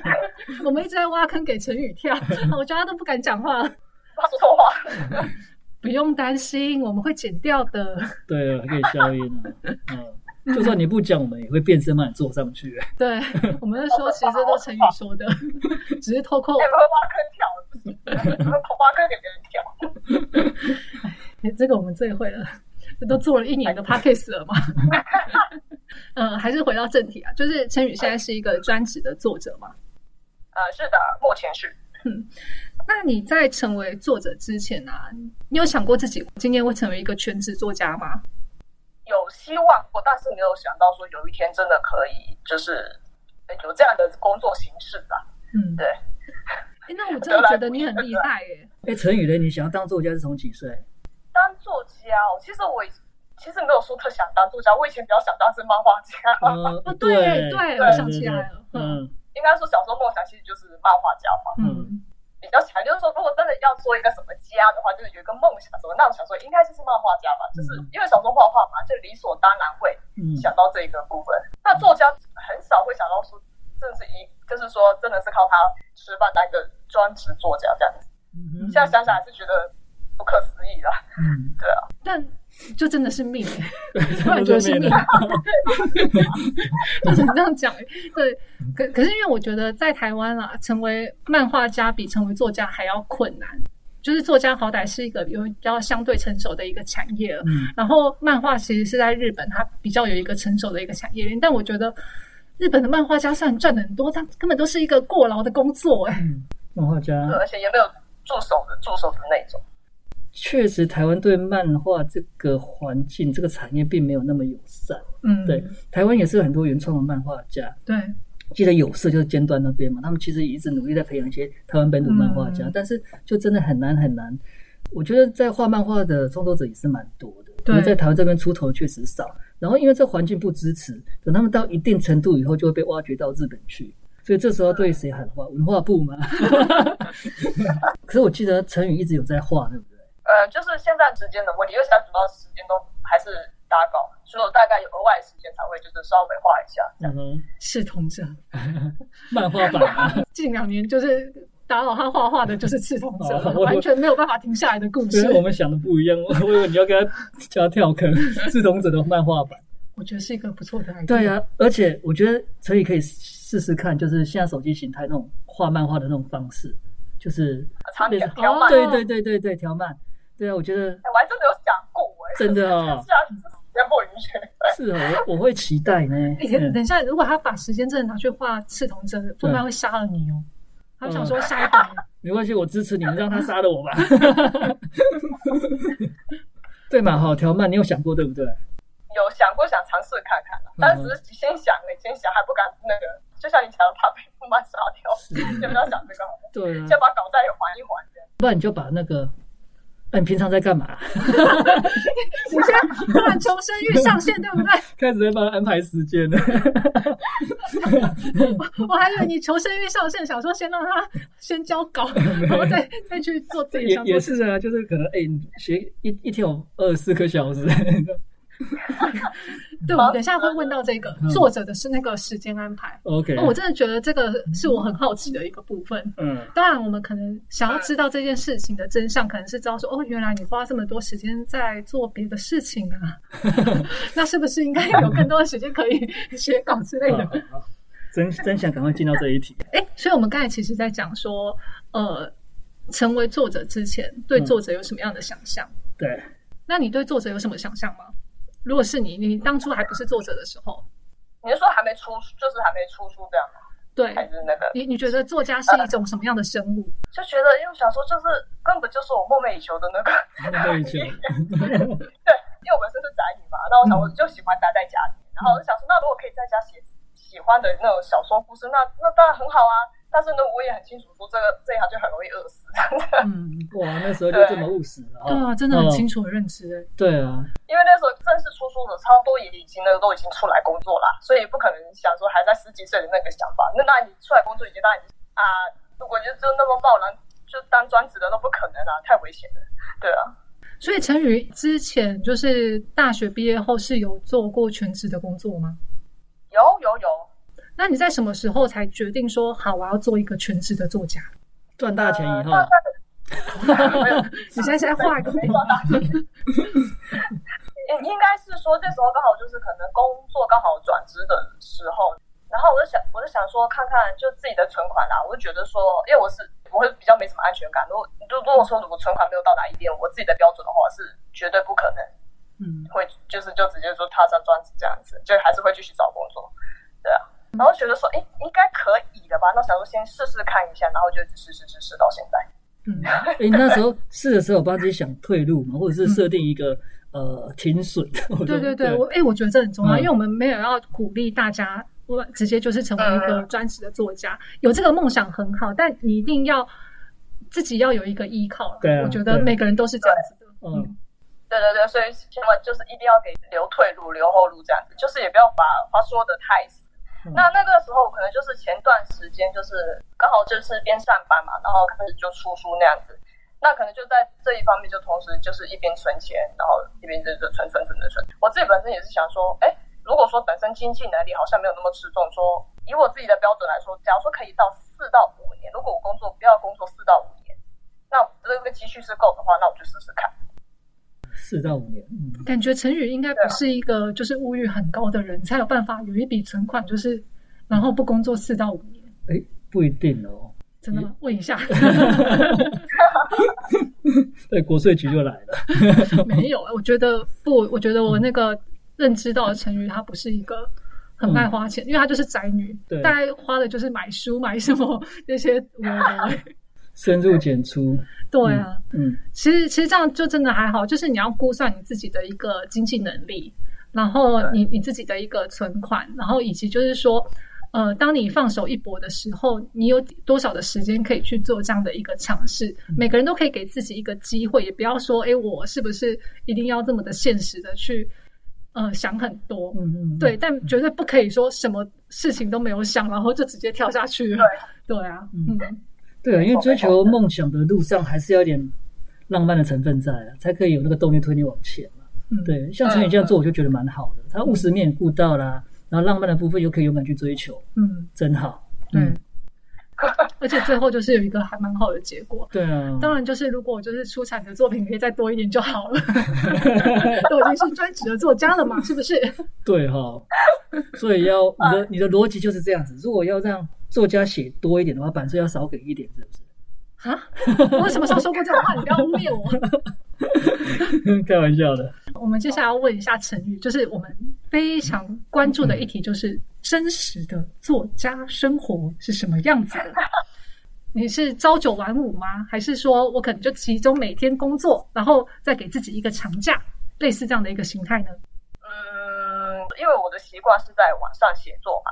Speaker 1: 我们一直在挖坑给陈宇跳，我觉得他都不敢讲话。
Speaker 2: 他说错话。
Speaker 1: 不用担心，我们会剪掉的。
Speaker 3: 对，还可以消音啊。嗯。就算你不讲，我们也会变身把你坐上去。
Speaker 1: 对，我们是说，其实这都成语说的，只是偷扣。
Speaker 2: 挖坑跳，挖坑给别人跳。
Speaker 1: 哎，这个我们最会了，这都做了一年的 p a c k a g e 了嘛。嗯，还是回到正题啊，就是陈宇现在是一个专职的作者嘛？
Speaker 2: 呃，是的，目前是。
Speaker 1: 嗯，那你在成为作者之前啊，你有想过自己今天会成为一个全职作家吗？
Speaker 2: 有希望过，但是没有想到说有一天真的可以，就是有这样的工作形式吧。
Speaker 1: 嗯，
Speaker 2: 对。
Speaker 1: 哎，那我真的觉得你很厉害耶。
Speaker 3: 哎，陈宇呢？你想要当作家是从几岁？
Speaker 2: 当作家，哦，其实我其实没有说特想当作家，我以前比较想当是漫画家。
Speaker 3: 嗯，
Speaker 1: 哦，对对，我想起来了，
Speaker 3: 嗯，
Speaker 2: 应该说小时候梦想其实就是漫画家嘛，
Speaker 1: 嗯，
Speaker 2: 比较强，就是说如果真的要做一个什么家的话，就是有一个梦想什么，那我想说应该就是漫画家吧，就是因为小时候画画嘛，就理所当然会想到这一个部分。那作家很少会想到说，真的是一，就是说真的是靠他吃饭当一个专职作家这样子。现在想想还是觉得不可思议啦。嗯，对啊，
Speaker 1: 但。就真的是命，突然觉得是命，就是这样讲。对，可可是因为我觉得在台湾啊，成为漫画家比成为作家还要困难。就是作家好歹是一个有比较相对成熟的一个产业了，然后漫画其实是在日本，它比较有一个成熟的一个产业链。但我觉得日本的漫画家虽然赚的很多，但根本都是一个过劳的工作。哎，
Speaker 3: 漫画家，
Speaker 2: 而且也没有助手的助手的那种。
Speaker 3: 确实，台湾对漫画这个环境、这个产业并没有那么友善。嗯，对，台湾也是很多原创的漫画家。
Speaker 1: 对，
Speaker 3: 记得有色就是尖端那边嘛，他们其实也一直努力在培养一些台湾本土漫画家，但是就真的很难很难。我觉得在画漫画的创作者也是蛮多的，对，在台湾这边出头确实少。然后因为这环境不支持，等他们到一定程度以后，就会被挖掘到日本去。所以这时候对谁喊话？文化部嘛。可是我记得陈宇一直有在画，对不对？
Speaker 2: 呃，就是现在时间的问题，因为现在主要时间都还是打稿，所以我大概有额外时间才会就是稍微画一下。嗯哼，
Speaker 1: 视同者，
Speaker 3: 漫画版。
Speaker 1: 近两年就是打扰他画画的，就是赤同者，完全没有办法停下来的故事。
Speaker 3: 跟我们想的不一样，我以为你要跟他叫他跳坑。赤同者的漫画版，
Speaker 1: 我觉得是一个不错的。
Speaker 3: 对啊，而且我觉得所以可以试试看，就是现在手机形态那种画漫画的那种方式，就是
Speaker 2: 长条条漫。
Speaker 3: 对对对对对，条漫。对啊，我觉得
Speaker 2: 我还真的有想过哎，
Speaker 3: 真的哦，
Speaker 2: 是啊，时间不允许。
Speaker 3: 是啊，我我会期待呢。
Speaker 1: 等一下，如果他把时间真的拿去画赤瞳针，不然会杀了你哦。他想说下一版，
Speaker 3: 没关系，我支持你，让他杀了我吧。对嘛，好条漫，你有想过对不对？
Speaker 2: 有想过想尝试看看的，但是先想嘞，先想还不敢那个，就像你讲的，怕被副漫杀掉，先不要想这个。
Speaker 3: 对，
Speaker 2: 先把稿袋缓一缓
Speaker 3: 不然你就把那个。那你平常在干嘛？
Speaker 1: 你现在突然求生欲上线，对不对？
Speaker 3: 开始在帮他安排时间了。
Speaker 1: 我还以为你求生欲上线，想说先让他先交稿，然后再再去做自己。
Speaker 3: 也也是啊，就是可能哎，学一一天有二十四个小时。
Speaker 1: 对，我们等下会问到这个作者的是那个时间安排。
Speaker 3: OK，
Speaker 1: 我真的觉得这个是我很好奇的一个部分。嗯，当然我们可能想要知道这件事情的真相，可能是知道说哦，原来你花这么多时间在做别的事情啊，那是不是应该有更多的时间可以写稿之类的？
Speaker 3: 真真想赶快进到这一题。
Speaker 1: 哎，所以我们刚才其实在讲说，呃，成为作者之前，对作者有什么样的想象？
Speaker 3: 对，
Speaker 1: 那你对作者有什么想象吗？如果是你，你当初还不是作者的时候，
Speaker 2: 你是说还没出，就是还没出书这样吗？
Speaker 1: 对，
Speaker 2: 还是那个？
Speaker 1: 你你觉得作家是一种什么样的生物？
Speaker 2: 就觉得，因为小说就是根本就是我梦寐以求的那个。
Speaker 3: 梦寐以求。
Speaker 2: 对，因为我本身是宅女嘛，那我想我就喜欢待在家里，然后我就想说，那如果可以在家写喜欢的那种小说故事，那那当然很好啊。但是呢，我也很清楚说，这个这一行就很容易饿死。
Speaker 3: 嗯，哇，那时候就这么务实
Speaker 1: 啊！对啊，真的很清楚的认知。
Speaker 3: 对啊，
Speaker 2: 因为那时候正式出书的，差不多也已经那个都已经出来工作了，所以不可能想说还在十几岁的那个想法。那那你出来工作已经那你啊，如果就就那么贸然就当专职的，都不可能啊，太危险了。对啊，
Speaker 1: 所以陈宇之前就是大学毕业后是有做过全职的工作吗？那你在什么时候才决定说好我要做一个全职的作家？
Speaker 3: 赚大钱以后，
Speaker 1: 你现在在画一个？
Speaker 2: 应应该是说这时候刚好就是可能工作刚好转职的时候，然后我就想我就想说看看就自己的存款啦，我就觉得说，因为我是我会比较没什么安全感，如果如果说如果存款没有到达一定我自己的标准的话，是绝对不可能，嗯，会就是就直接说踏上专职这样子，就还是会继续找工作，对啊。然后觉得说，哎，应该可以的吧？那想说先试试看一下，然后就试试试试到现在。
Speaker 3: 嗯，哎，那时候试的时候，帮自己想退路嘛，或者是设定一个呃停损。
Speaker 1: 对对对，我哎，我觉得这很重要，因为我们没有要鼓励大家，我直接就是成为一个专职的作家。有这个梦想很好，但你一定要自己要有一个依靠。
Speaker 3: 对，
Speaker 1: 我觉得每个人都是这样子的。
Speaker 3: 嗯，
Speaker 2: 对对对，所以千万就是一定要给留退路、留后路这样子，就是也不要把话说的太死。那那个时候可能就是前段时间就是刚好就是边上班嘛，然后开始就出书那样子，那可能就在这一方面就同时就是一边存钱，然后一边就是存存存存存。我自己本身也是想说，哎，如果说本身经济能力好像没有那么吃重，说以我自己的标准来说，假如说可以到四到五年，如果我工作不要工作四到五年，那这个积蓄是够的话，那我就试试看。
Speaker 3: 四到五年，嗯
Speaker 1: 感觉陈宇应该不是一个就是物欲很高的人，才有办法有一笔存款，就是然后不工作四到五年。
Speaker 3: 哎，不一定哦，
Speaker 1: 真的吗？问一下。
Speaker 3: 对，国税局就来了。
Speaker 1: 没有，我觉得不，我觉得我那个认知到的陈宇，他不是一个很爱花钱，因为他就是宅女，大概花的就是买书、买什么那些。
Speaker 3: 深入简出，
Speaker 1: 对啊，嗯，其实其实这样就真的还好，就是你要估算你自己的一个经济能力，然后你你自己的一个存款，然后以及就是说，呃，当你放手一搏的时候，你有多少的时间可以去做这样的一个尝试？每个人都可以给自己一个机会，也不要说，哎，我是不是一定要这么的现实的去，呃，想很多，嗯嗯，对，但绝对不可以说什么事情都没有想，然后就直接跳下去了，对。啊，嗯。
Speaker 3: 对啊，因为追求梦想的路上还是要点浪漫的成分在啊，才可以有那个动力推你往前嘛。嗯，对，像陈宇这样做，我就觉得蛮好的。他务实面顾到啦，然后浪漫的部分又可以勇敢去追求，嗯，真好。嗯，
Speaker 1: 而且最后就是有一个还蛮好的结果。
Speaker 3: 对啊，
Speaker 1: 当然就是如果就是出产的作品可以再多一点就好了。都已经是专职的作家了嘛，是不是？
Speaker 3: 对哈，所以要你的你的逻辑就是这样子。如果要让作家写多一点的话，版税要少给一点，是不是？
Speaker 1: 啊？我什么时候说过这种话？你不要污蔑我。
Speaker 3: 开玩笑的。
Speaker 1: 我们接下来要问一下陈宇，就是我们非常关注的一题，就是真实的作家生活是什么样子的？你是朝九晚五吗？还是说我可能就集中每天工作，然后再给自己一个长假，类似这样的一个形态呢？
Speaker 2: 嗯，因为我的习惯是在晚上写作嘛。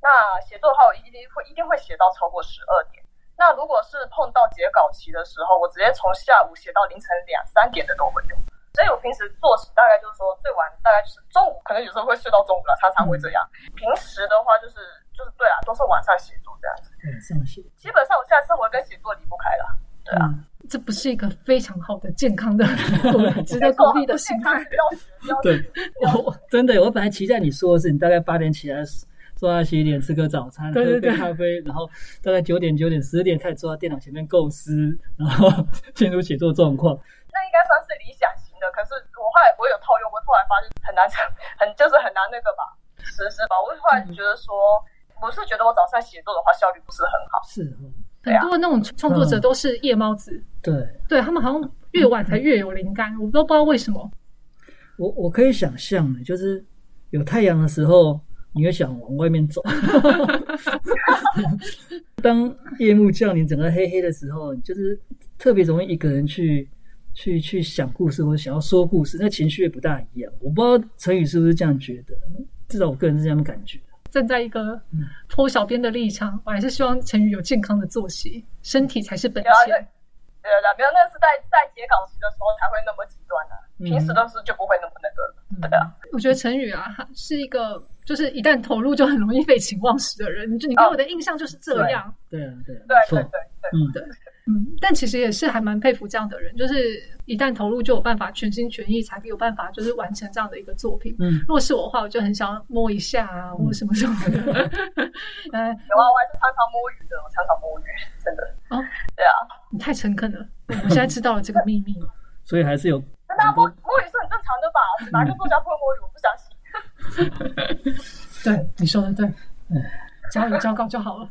Speaker 2: 那写作的话，我一定会一定会写到超过十二点。那如果是碰到截稿期的时候，我直接从下午写到凌晨两三点的都会有。所以我平时作息大概就是说，最晚大概就是中午，可能有时候会睡到中午了，常常会这样。平时的话，就是就是对啊，都是晚上写作这样子。
Speaker 3: 晚上写。
Speaker 2: 基本上我现在生活跟写作离不开了。对啊，
Speaker 1: 这不是一个非常好的健康的、值得鼓励的心态。
Speaker 3: 对，我真的，我本来期待你说的是，你大概八点起来。坐在洗脸，吃个早餐，喝杯咖啡，然后大概九点、九点、十点开始坐在电脑前面构思，然后进入写作状况。
Speaker 2: 那应该算是理想型的，可是我后来我有套用，我后来发现很难成，很就是很难那个吧，实施吧。我后来觉得说，我是觉得我早上写作的话效率不是很好。
Speaker 3: 是，
Speaker 1: 很多那种创作者都是夜猫子。
Speaker 3: 对，
Speaker 1: 对他们好像越晚才越有灵感，我都不知道为什么。
Speaker 3: 我我可以想象的，就是有太阳的时候。你会想往外面走。当夜幕降临，整个黑黑的时候，就是特别容易一个人去去去想故事，或者想要说故事，那情绪也不大一样。我不知道陈宇是不是这样觉得，至少我个人是这样感觉。
Speaker 1: 站在一个拖小编的立场，我还是希望陈宇有健康的作息，身体才是本钱。
Speaker 2: 对对，没有，那是在在写稿时的时候才会那么极端的，平时都是就不会那么那个了。对啊，
Speaker 1: 我觉得陈宇啊，是一个。就是一旦投入就很容易废寝忘食的人，就你给我的印象就是这样。
Speaker 3: 对啊，
Speaker 2: 对，对对对对，嗯
Speaker 1: 对，嗯，但其实也是还蛮佩服这样的人，就是一旦投入就有办法全心全意，才有办法就是完成这样的一个作品。嗯，如果是我的话，我就很想摸一下啊，或什么什么的。
Speaker 2: 嗯，有啊，我还是常常摸鱼的，我常常摸鱼，真的。哦，对啊，
Speaker 1: 你太诚恳了，我现在知道了这个秘密。
Speaker 3: 所以还是有，
Speaker 2: 的吧？哪个作家不会摸鱼？我不相信。
Speaker 1: 对，你说的对，只要有交稿就好了。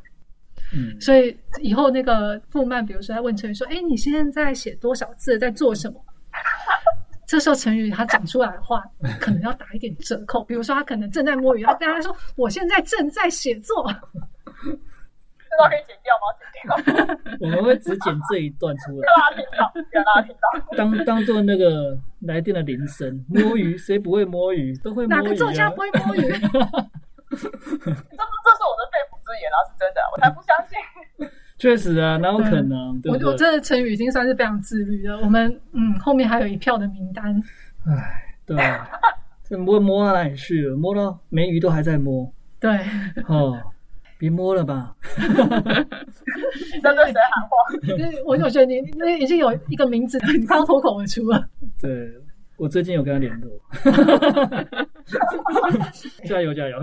Speaker 1: 嗯，所以以后那个傅曼，比如说在问陈宇说：“哎，你现在写多少字，在做什么？” 这时候陈宇他讲出来的话，可能要打一点折扣。比如说他可能正在摸鱼，他跟他说：“我现在正在写作。”
Speaker 2: 这段可以剪掉吗？剪掉。
Speaker 3: 我们会只剪这一段出来。
Speaker 2: 大家听到，大家听到。
Speaker 3: 当当做那个来电的铃声。摸鱼，谁不会摸鱼？都会摸
Speaker 1: 鱼。哪个作家不会摸鱼？
Speaker 2: 这是，这是我的肺腑之言啊，是真的，我才不相信。
Speaker 3: 确实啊，哪有可能？对对？
Speaker 1: 我我真的成语已经算是非常自律了。我们嗯，后面还有一票的名单。
Speaker 3: 唉，对啊，这摸摸到哪里去了？摸到没鱼都还在摸
Speaker 1: 对，
Speaker 3: 哦，别摸了吧。
Speaker 2: 你在对谁喊话？
Speaker 1: 因为我就觉得你那已经有一个名字，你快要脱口而出了。
Speaker 3: 对我最近有跟他联络，加 油加油！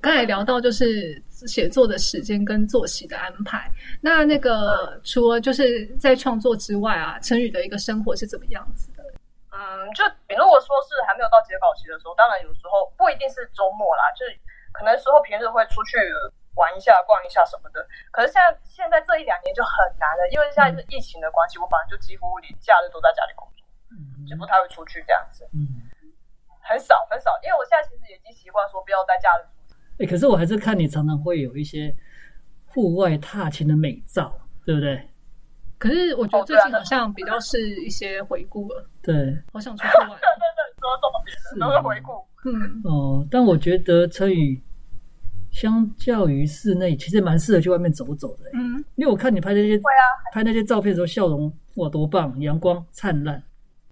Speaker 1: 刚才聊到就是写作的时间跟作息的安排，那那个除了就是在创作之外啊，陈宇的一个生活是怎么样子的？
Speaker 2: 嗯，就比如我说是还没有到截稿期的时候，当然有时候不一定是周末啦，就是可能时候平日会出去玩一下、逛一下什么的。可是现在现在这一两年就很难了，因为现在是疫情的关系，我反正就几乎连假日都在家里工作，就不太会出去这样子，
Speaker 3: 嗯，
Speaker 2: 很少很少。因为我现在其实已经习惯说不要在假日出去。
Speaker 3: 哎、可是我还是看你常常会有一些户外踏青的美照，对不对？
Speaker 1: 可是我觉得最近好像比较是一些回顾了，
Speaker 3: 对，
Speaker 1: 好想出去玩。
Speaker 2: 对对对，说重点了，都是回顾。
Speaker 1: 嗯，
Speaker 3: 哦，但我觉得陈宇相较于室内，其实蛮适合去外面走走的。
Speaker 1: 嗯，
Speaker 3: 因为我看你拍那些
Speaker 2: 会啊，
Speaker 3: 拍那些照片的时候，笑容哇多棒，阳光灿烂。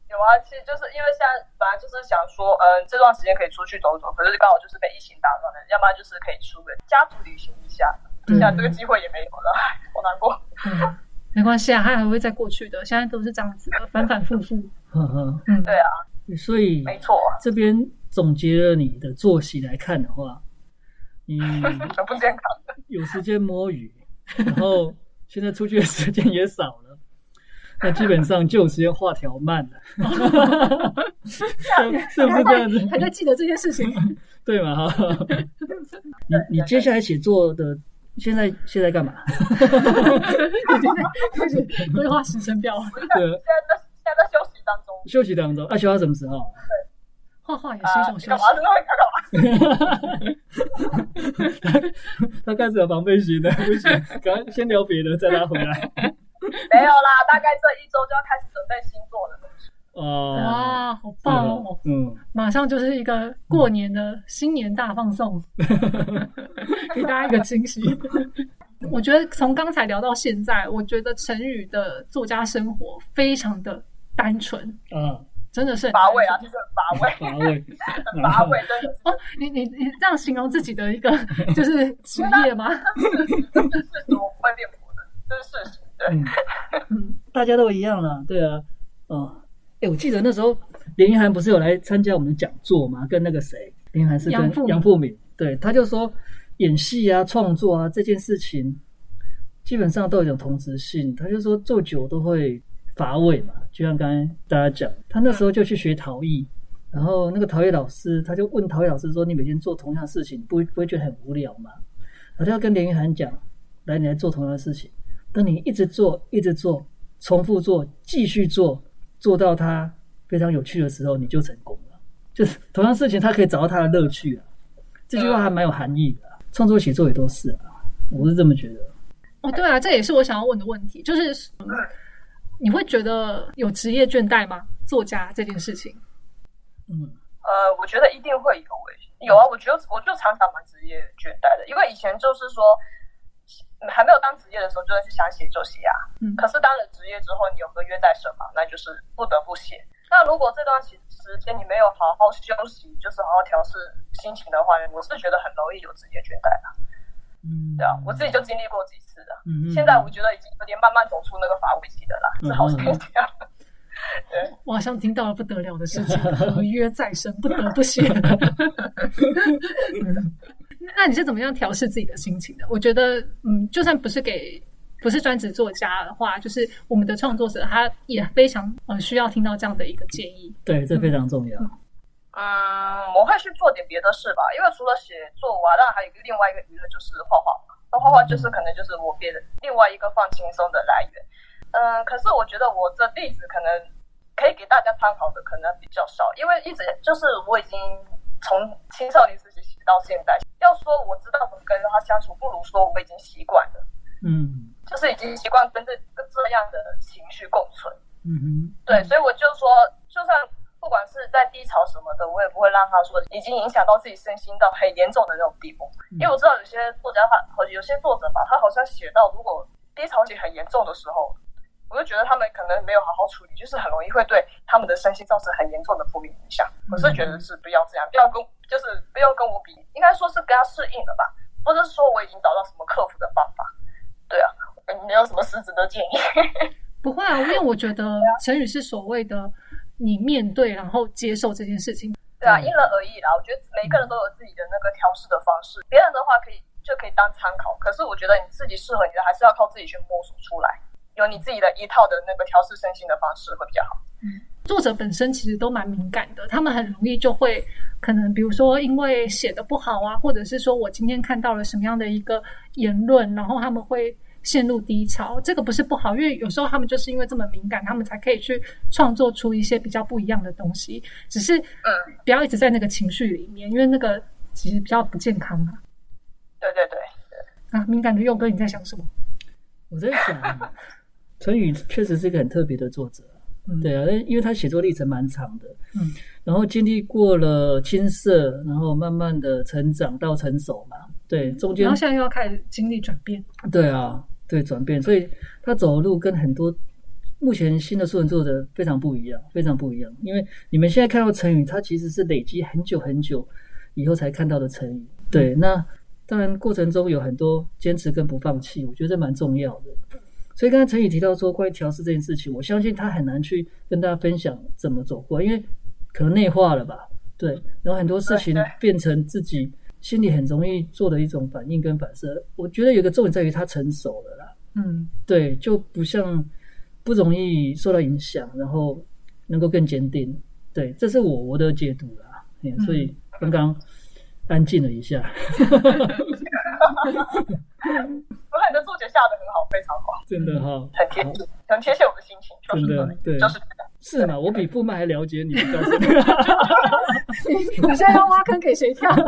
Speaker 2: 有啊，其实就是因为现在本来就是想说，嗯、这段时间可以出去走走，可是刚好就是被疫情打断了，要不然就是可以出个家族旅行一下，现在这个机会也没有了，唉 好难过。
Speaker 1: 嗯，没关系啊，它还会再过去的。现在都是这样子的，反反复复。
Speaker 3: 呵呵，
Speaker 1: 嗯，
Speaker 2: 对啊，
Speaker 3: 所以
Speaker 2: 没错，
Speaker 3: 这边总结了你的作息来看的话，你
Speaker 2: 很不健康的。
Speaker 3: 有时间摸鱼，然后现在出去的时间也少了，那基本上就有时间画条漫了，是是不是这样子？
Speaker 1: 还在记得这件事情。
Speaker 3: 对嘛？哈，你你接下来写作的现在现在干嘛？
Speaker 1: 开始规划时程表，
Speaker 3: 对，
Speaker 2: 现在在现在在休息当中。
Speaker 3: 休息当中，啊，休到什么时候？
Speaker 1: 画画也是一
Speaker 2: 啊，
Speaker 1: 种休
Speaker 2: 你干嘛？。在干嘛？
Speaker 3: 他开始有防备心了，不行，赶快先聊别的，再拉回来。
Speaker 2: 没有啦，大概这一周就要开始准备星座了。
Speaker 3: 哦，
Speaker 1: 哇，好棒哦！
Speaker 3: 嗯，
Speaker 1: 马上就是一个过年的新年大放送，给大家一个惊喜。我觉得从刚才聊到现在，我觉得陈宇的作家生活非常的单纯，
Speaker 3: 啊，
Speaker 1: 真的是
Speaker 2: 乏味啊，就是很乏味，
Speaker 3: 乏味，
Speaker 2: 很 乏味，真的是。
Speaker 1: 哦，你你你这样形容自己的一个 就是职业吗？
Speaker 2: 是是事实，我不会辩驳的，这是事实。对，
Speaker 3: 嗯，
Speaker 1: 嗯，
Speaker 3: 大家都一样了，对啊，哦，哎，我记得那时候林一涵不是有来参加我们的讲座吗？跟那个谁，林一涵是跟
Speaker 1: 杨富敏
Speaker 3: 杨富敏，对，他就说演戏啊、创作啊这件事情，基本上都有一种同质性。他就说做久都会乏味嘛，就像刚才大家讲，他那时候就去学陶艺，然后那个陶艺老师他就问陶艺老师说：“你每天做同样的事情，不会不会觉得很无聊吗？”然后他要跟连云涵讲：“来，你来做同样的事情。”当你一直做、一直做、重复做、继续做，做到它非常有趣的时候，你就成功了。就是同样事情，他可以找到他的乐趣啊。这句话还蛮有含义的、创作写作也都是啊，我是这么觉得。
Speaker 1: 哦，对啊，这也是我想要问的问题，就是你会觉得有职业倦怠吗？作家这件事情，
Speaker 3: 嗯
Speaker 2: 呃，我觉得一定会有诶、有啊，我觉得我就常常蛮职业倦怠的，因为以前就是说还没有当职业的时候，就是想写就写啊。
Speaker 1: 嗯
Speaker 2: 可是当了职业之后，你有合约在身嘛，那就是不得不写。那如果这段时时间你没有好好休息，就是好好调试心情的话，我是觉得很容易有职业倦怠的。
Speaker 3: 嗯，
Speaker 2: 对啊，我自己就经历过几次了。
Speaker 3: 嗯，嗯
Speaker 2: 现在我觉得已经有点慢慢走出那个乏味期的啦，
Speaker 3: 嗯
Speaker 2: 只好是这样。对，
Speaker 1: 我好像听到了不得了的事情，合约在生，不得不写。那你是怎么样调试自己的心情的？我觉得，嗯，就算不是给不是专职作家的话，就是我们的创作者，他也非常呃需要听到这样的一个建议。
Speaker 3: 对，这非常重要。
Speaker 2: 嗯，我会去做点别的事吧，因为除了写作啊，当然还有一个另外一个娱乐就是画画嘛。那画画就是可能就是我别的另外一个放轻松的来源。嗯，可是我觉得我这例子可能可以给大家参考的可能比较少，因为一直就是我已经从青少年时期写到现在，要说我知道怎么跟他相处，不如说我已经习惯了，
Speaker 3: 嗯
Speaker 2: 就是已经习惯跟这跟这样的情绪共存。
Speaker 3: 嗯哼，
Speaker 2: 对，所以我就说，就算不管是在低潮什么的，我也不会让他说已经影响到自己身心到很严重的那种地步。因为我知道有些作家他，有些作者吧，他好像写到如果低潮期很严重的时候，我就觉得他们可能没有好好处理，就是很容易会对他们的身心造成很严重的负面影响。我是觉得是不要这样，不要跟就是不要跟我比，应该说是跟他适应了吧，或者是说我已经找到什么克服的方法。对啊，没有什么实质的建议。
Speaker 1: 不会啊，因为我觉得成语是所谓的你面对然后接受这件事情。
Speaker 2: 对啊，因人而异啦。我觉得每个人都有自己的那个调试的方式，别人的话可以就可以当参考。可是我觉得你自己适合你的，还是要靠自己去摸索出来，有你自己的一套的那个调试身心的方式会比较好。
Speaker 1: 嗯，作者本身其实都蛮敏感的，他们很容易就会可能，比如说因为写的不好啊，或者是说我今天看到了什么样的一个言论，然后他们会。陷入低潮，这个不是不好，因为有时候他们就是因为这么敏感，他们才可以去创作出一些比较不一样的东西。只是，嗯，不要一直在那个情绪里面，因为那个其实比较不健康啊。
Speaker 2: 对对对
Speaker 1: 啊，敏感的佑哥，你在想什么？
Speaker 3: 我在想，陈宇确实是一个很特别的作者。嗯，对啊，因为他写作历程蛮长的。嗯，然后经历过了青涩，然后慢慢的成长到成熟嘛。对，中间，
Speaker 1: 然后现在又要开始经历转变。
Speaker 3: 对啊。对转变，所以他走的路跟很多目前新的素人作者非常不一样，非常不一样。因为你们现在看到成语，它其实是累积很久很久以后才看到的成语。对，那当然过程中有很多坚持跟不放弃，我觉得这蛮重要的。所以刚才陈宇提到说关于调试这件事情，我相信他很难去跟大家分享怎么走过，因为可能内化了吧。对，然后很多事情变成自己。心里很容易做的一种反应跟反射，我觉得有个重点在于他成熟了啦。嗯，对，就不像不容易受到影响，然后能够更坚定。对，这是我我的解读啦。所以刚刚安静了一下。我看
Speaker 2: 你的注解下的很好，非常好，
Speaker 3: 真的哈，
Speaker 2: 很贴切，很贴切我的心情。
Speaker 3: 真的，对，
Speaker 2: 就是。
Speaker 3: 是嘛？我比富曼还了解你。你
Speaker 1: 现在要挖坑给谁跳？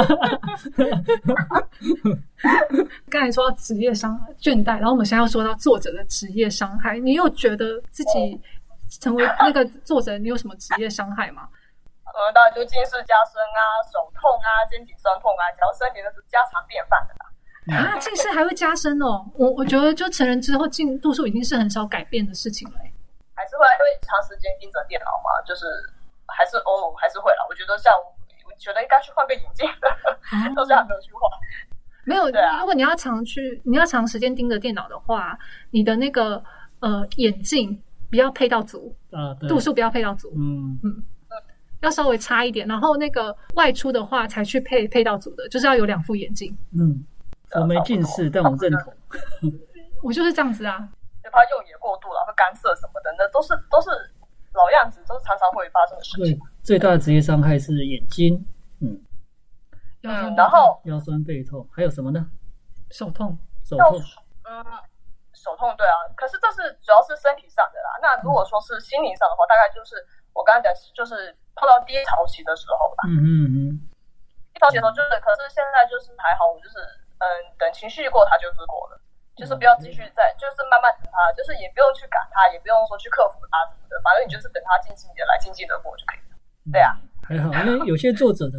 Speaker 1: 刚才说到职业伤倦怠，然后我们现在要说到作者的职业伤害。你有觉得自己成为那个作者，你有什么职业伤害吗？
Speaker 2: 呃，当然就近视加深啊，手痛啊，肩颈酸痛啊，只要身体都是家常便饭的啦。
Speaker 1: 啊，近视还会加深哦？我我觉得就成人之后近度数已经是很少改变的事情了。
Speaker 2: 还是会因为长时间盯着电脑嘛，就是还是偶尔还是会啦。我觉得像我觉得应该去换个眼镜的，都是还没有去换。
Speaker 1: 没有，如果你要长去，你要长时间盯着电脑的话，你的那个呃眼镜不要配到足啊，度数不要配到足，嗯嗯要稍微差一点。然后那个外出的话才去配配到足的，就是要有两副眼镜。
Speaker 3: 嗯，我没近视，但我认同。
Speaker 1: 我就是这样子啊。
Speaker 2: 怕用眼过度了，会干涉什么的，那都是都是老样子，都是常常会发生的事情。
Speaker 3: 对最大的职业伤害是眼睛，
Speaker 2: 嗯嗯，然后
Speaker 3: 腰酸背痛，还有什么呢？
Speaker 1: 手痛，
Speaker 3: 手痛，
Speaker 2: 嗯，手痛，对啊。可是这是主要是身体上的啦。那如果说是心灵上的话，大概就是我刚才讲，就是碰到低潮期的时候吧。嗯嗯嗯。低潮期的时候就是，可是现在就是还好，我就是嗯，等情绪过，它就是过了。就是不要继续在，就是慢慢等他，就是也不用去赶他，也不用说去克服他什么的，反正你就是等他静静的来，静静的过就可以了。对啊，
Speaker 3: 还好，因为有些作者的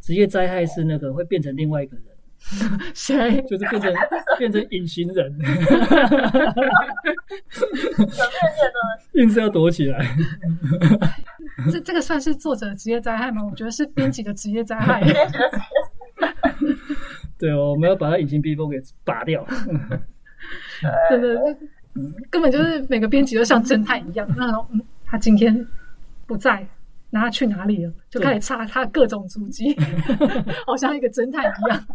Speaker 3: 职业灾害是那个会变成另外一个人，
Speaker 1: 谁？
Speaker 3: 就是变成 变成隐形人，硬是要躲起来。
Speaker 1: 这这个算是作者的职业灾害吗？我觉得是编辑的职业灾害。
Speaker 3: 对哦，我们要把他隐形披风给拔掉。
Speaker 1: 对对对，根本就是每个编辑都像侦探一样。那嗯，他今天不在，那他去哪里了？就开始查他各种足迹，好像一个侦探一样。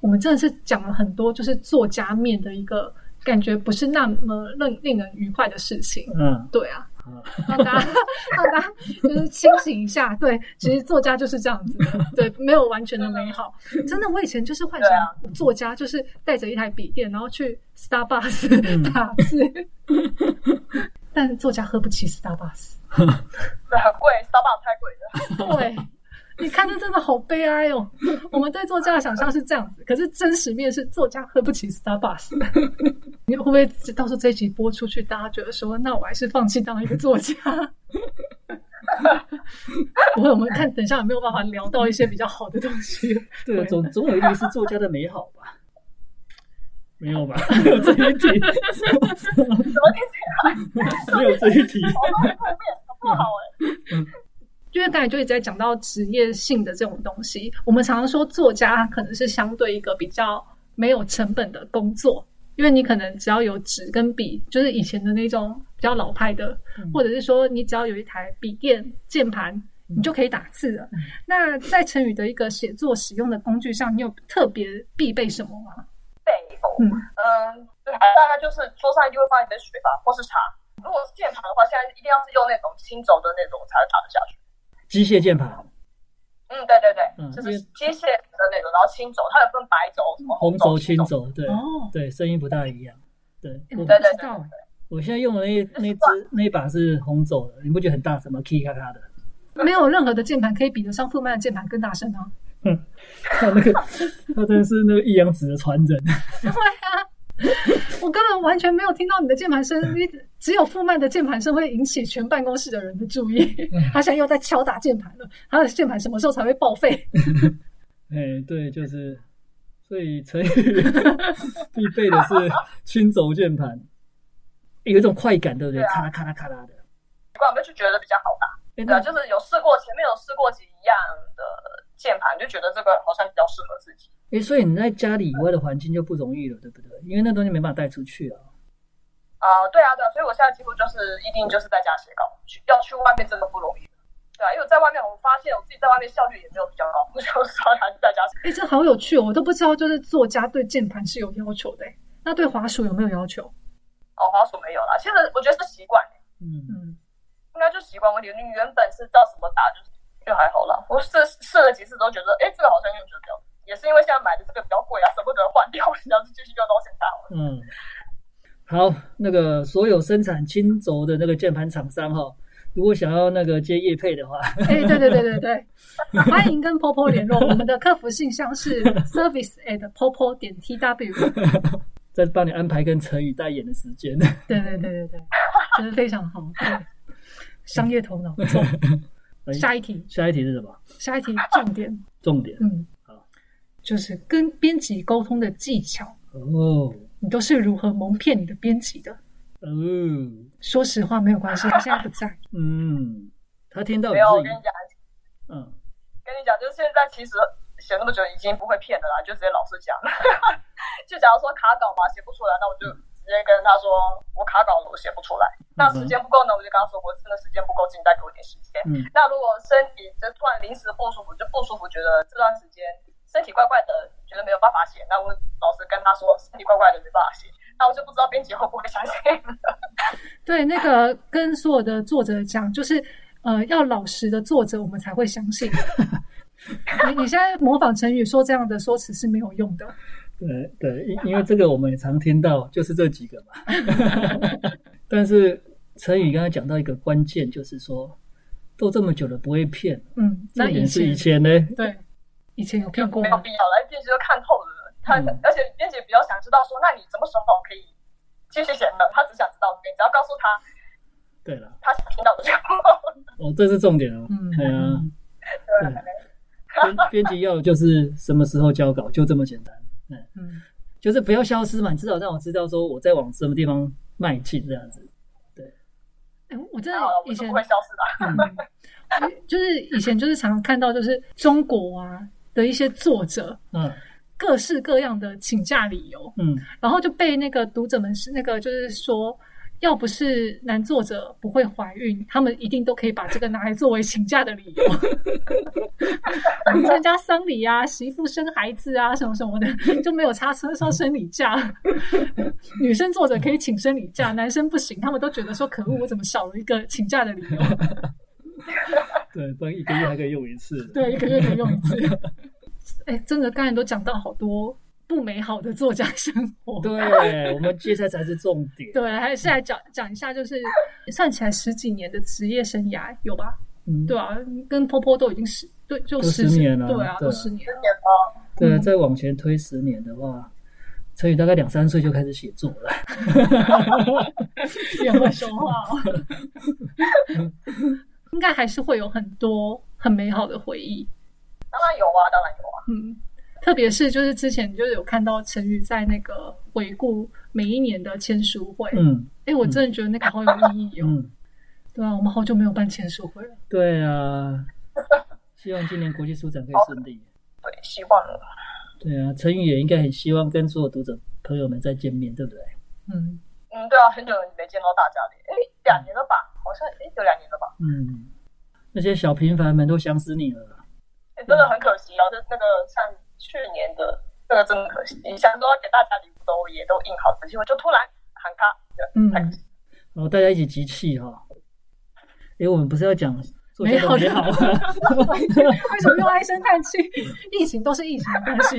Speaker 1: 我们真的是讲了很多，就是作家面的一个感觉，不是那么令令人愉快的事情。嗯，对啊。让 大家让大家就是清醒一下，对，其实作家就是这样子，对，没有完全的美好。真的，我以前就是幻想作家就是带着一台笔电，然后去 Starbucks 打字，但作家喝不起 Starbucks，
Speaker 2: 对，很贵，Starbucks 太贵
Speaker 1: 了，对。你看，这真的好悲哀哦！我们对作家的想象是这样子，可是真实面是作家喝不起 Starbucks。你会不会到时候这一集播出去，大家觉得说，那我还是放弃当一个作家？不会，我们看等一下有没有办法聊到一些比较好的东西。
Speaker 3: 对，总总有一定是作家的美好吧？没有吧？没 有这一题，没有这一题。
Speaker 2: 不好哎、
Speaker 1: 因为刚才就一直在讲到职业性的这种东西，我们常常说作家可能是相对一个比较没有成本的工作，因为你可能只要有纸跟笔，就是以前的那种比较老派的，
Speaker 3: 嗯
Speaker 1: 或者是说你只要有一台笔电、键盘，你就可以打字了。那在成语的一个写作使用的工具上，你有特别必备什么吗？
Speaker 2: 备哦，
Speaker 1: 嗯
Speaker 2: 嗯，对，大概就是桌上一定会放一杯水吧，或是茶。如果是键盘的话，现在一定要是用那种轻轴的那种才会打得下去。
Speaker 3: 机械键盘，
Speaker 2: 嗯，对对对，
Speaker 3: 嗯
Speaker 2: 就是机械的那种，然后轻轴，它有分白轴、什么
Speaker 3: 红
Speaker 2: 轴、
Speaker 3: 轴、青
Speaker 2: 轴。
Speaker 3: 轴，对
Speaker 1: 哦，
Speaker 3: 对，声音不大一样。对，
Speaker 2: 对对
Speaker 1: 知道。
Speaker 3: 我现在用的那那只那一把是红轴的，你不觉得很大声吗？K 咔咔的。
Speaker 1: 没有任何的键盘可以比得上富曼的键盘更大声啊！
Speaker 3: 他那个，他真的是那个一阳指的传人。
Speaker 1: 对啊，我根本完全没有听到你的键盘声，你只有傅曼的键盘声会引起全办公室的人的注意。他现在又在敲打键盘了，他的键盘什么时候才会报废？
Speaker 3: 哎，对，就是，所以成语 必备的是轻轴键盘，有一种快感，对不对？咔啦咔啦咔啦的。
Speaker 2: 习惯我们就觉得比较好打。
Speaker 3: 哎，
Speaker 2: 对啊，就是有试过，前面有试过几样的键盘，就觉得这个好像比较适合自己。
Speaker 3: 哎，所以你在家里以外的环境就不容易了，对不对？因为那东西没办法带出去啊。
Speaker 2: 啊、对啊，对啊，所以我现在几乎就是一定就是在家写稿，去要去外面真的不容易。对啊，因为我在外面，我发现我自己在外面效率也没有比较高，我 就说还是在家写。
Speaker 1: 哎、这好有趣哦！我都不知道，就是作家对键盘是有要求的。那对滑鼠有没有要求？
Speaker 2: 哦，滑鼠没有啦，其实我觉得是习惯，
Speaker 3: 嗯，
Speaker 1: 嗯，
Speaker 2: 应该就习惯问题。你原本是照什么打，就是就还好啦。我试试了几次都觉得，哎，这个好像用得掉，也是因为现在买的这个比较贵啊，舍不得换掉，然后就继续用到现在好了。
Speaker 3: 嗯，好，那个所有生产轻轴的那个键盘厂商哈，如果想要那个接叶配的话，
Speaker 1: 哎、对对对对对，欢迎跟 Popo 联络，我们的客服信箱是 service at popo 点 tw。
Speaker 3: 再帮你安排跟成语代言的时间。
Speaker 1: 对对对对对，真的非常好，对，商业头脑不错。下一题，
Speaker 3: 下一题是什么？
Speaker 1: 下一题重点，
Speaker 3: 重点
Speaker 1: 嗯
Speaker 3: 好，
Speaker 1: 就是跟编辑沟通的技巧，
Speaker 3: 哦
Speaker 1: 你都是如何蒙骗你的编辑的？
Speaker 3: 哦，
Speaker 1: 说实话没有关系，他现在不在。
Speaker 3: 嗯，他听到
Speaker 2: 没有，我跟你讲，
Speaker 3: 嗯
Speaker 2: 跟你讲，就是现在其实写那么久已经不会骗的啦，就直接老实讲。就假如说卡稿嘛写不出来，那我就直接跟他说我卡稿了，我写不出来。那时间不够呢，我就跟他说我真的时间不够，请你再给我点时间。
Speaker 3: 嗯
Speaker 2: 那如果身体就突然临时不舒服，就不舒服，觉得这段时间身体怪怪的，觉得没有办法写，那我老实跟他说身体怪怪的没办法写，那我就不知道编辑会不会相信。
Speaker 1: 对，那个跟所有的作者讲，就是呃，要老实的作者，我们才会相信。你你现在模仿成语说这样的说辞是没有用的。
Speaker 3: 对对，因因为这个我们也常听到，就是这几个嘛。但是成语刚才讲到一个关键，就是说都这么久了不会骗，
Speaker 1: 嗯，那以
Speaker 3: 重点是以
Speaker 1: 前
Speaker 3: 前呢，
Speaker 1: 对以前有看过吗？
Speaker 2: 没有必要了，编辑都看透了。他、
Speaker 3: 嗯
Speaker 2: 而且编辑比较想知道说，那你什么时候可以继续写呢？他只想知道，你只要告诉他
Speaker 3: 对了，
Speaker 2: 他想听到的就好。
Speaker 3: 哦，这是重点哦。
Speaker 1: 嗯
Speaker 3: 对啊，
Speaker 2: 对
Speaker 3: 对编编辑要的就是什么时候交稿，就这么简单。嗯，
Speaker 1: 嗯，
Speaker 3: 就是不要消失嘛，你至少让我知道说我在往什么地方迈进，这样子。
Speaker 1: 哎，我真的以前
Speaker 2: 是不会消失的。
Speaker 1: 嗯，就是以前就是常常看到就是中国啊的一些作者
Speaker 3: 嗯
Speaker 1: 各式各样的请假理由，
Speaker 3: 嗯，
Speaker 1: 然后就被那个读者们是那个就是说，要不是男作者不会怀孕，他们一定都可以把这个拿来作为请假的理由，参加丧礼啊、媳妇生孩子啊什么什么的，就没有差车上生理假。女生作者可以请生理假，男生不行，他们都觉得说可恶，我怎么少了一个请假的理由？
Speaker 3: 对，不然一个月还可以用一次。
Speaker 1: 对，一个月可以用一次。哎，真的，刚才都讲到好多不美好的作家生活。
Speaker 3: 对，我们接下来才是重点。
Speaker 1: 对，还是来讲讲一下，就是算起来十几年的职业生涯有吧？
Speaker 3: 嗯，
Speaker 1: 对啊，跟波波都已经十对，就
Speaker 3: 都
Speaker 1: 十
Speaker 3: 十年了
Speaker 1: 对啊，都十年了。
Speaker 3: 对，
Speaker 1: 嗯
Speaker 3: 再往前推十年的话，陈宇大概两三岁就开始写作了。
Speaker 1: 也会说话哦，应该还是会有很多很美好的回忆。
Speaker 2: 当然有啊，当然有啊。
Speaker 1: 嗯，特别是就是之前就是有看到陈宇在那个回顾每一年的签书会，
Speaker 3: 嗯
Speaker 1: 哎，我真的觉得那个好有意义哦。
Speaker 3: 嗯，
Speaker 1: 对啊，我们好久没有办签书会了。
Speaker 3: 对啊，希望今年国际书展可以顺利。
Speaker 2: 对，希望
Speaker 3: 对啊，陈宇也应该很希望跟所有读者朋友们再见面，对不对？
Speaker 1: 嗯，
Speaker 2: 嗯，对啊，很久没见到大家了，哎，两年了吧？好像哎有两年了吧？
Speaker 3: 嗯，那些小平凡们都想死你了
Speaker 2: 真的很可惜啊，就那个像去年的那个真的可惜，想说要给大家礼物都也都印好的结果就突然喊卡，对，
Speaker 1: 嗯。
Speaker 3: 然后大家一起集气哈。哎，我们不是要讲作
Speaker 1: 美好
Speaker 3: 好？
Speaker 4: 为什么又唉声叹气？疫情都是疫情的关系。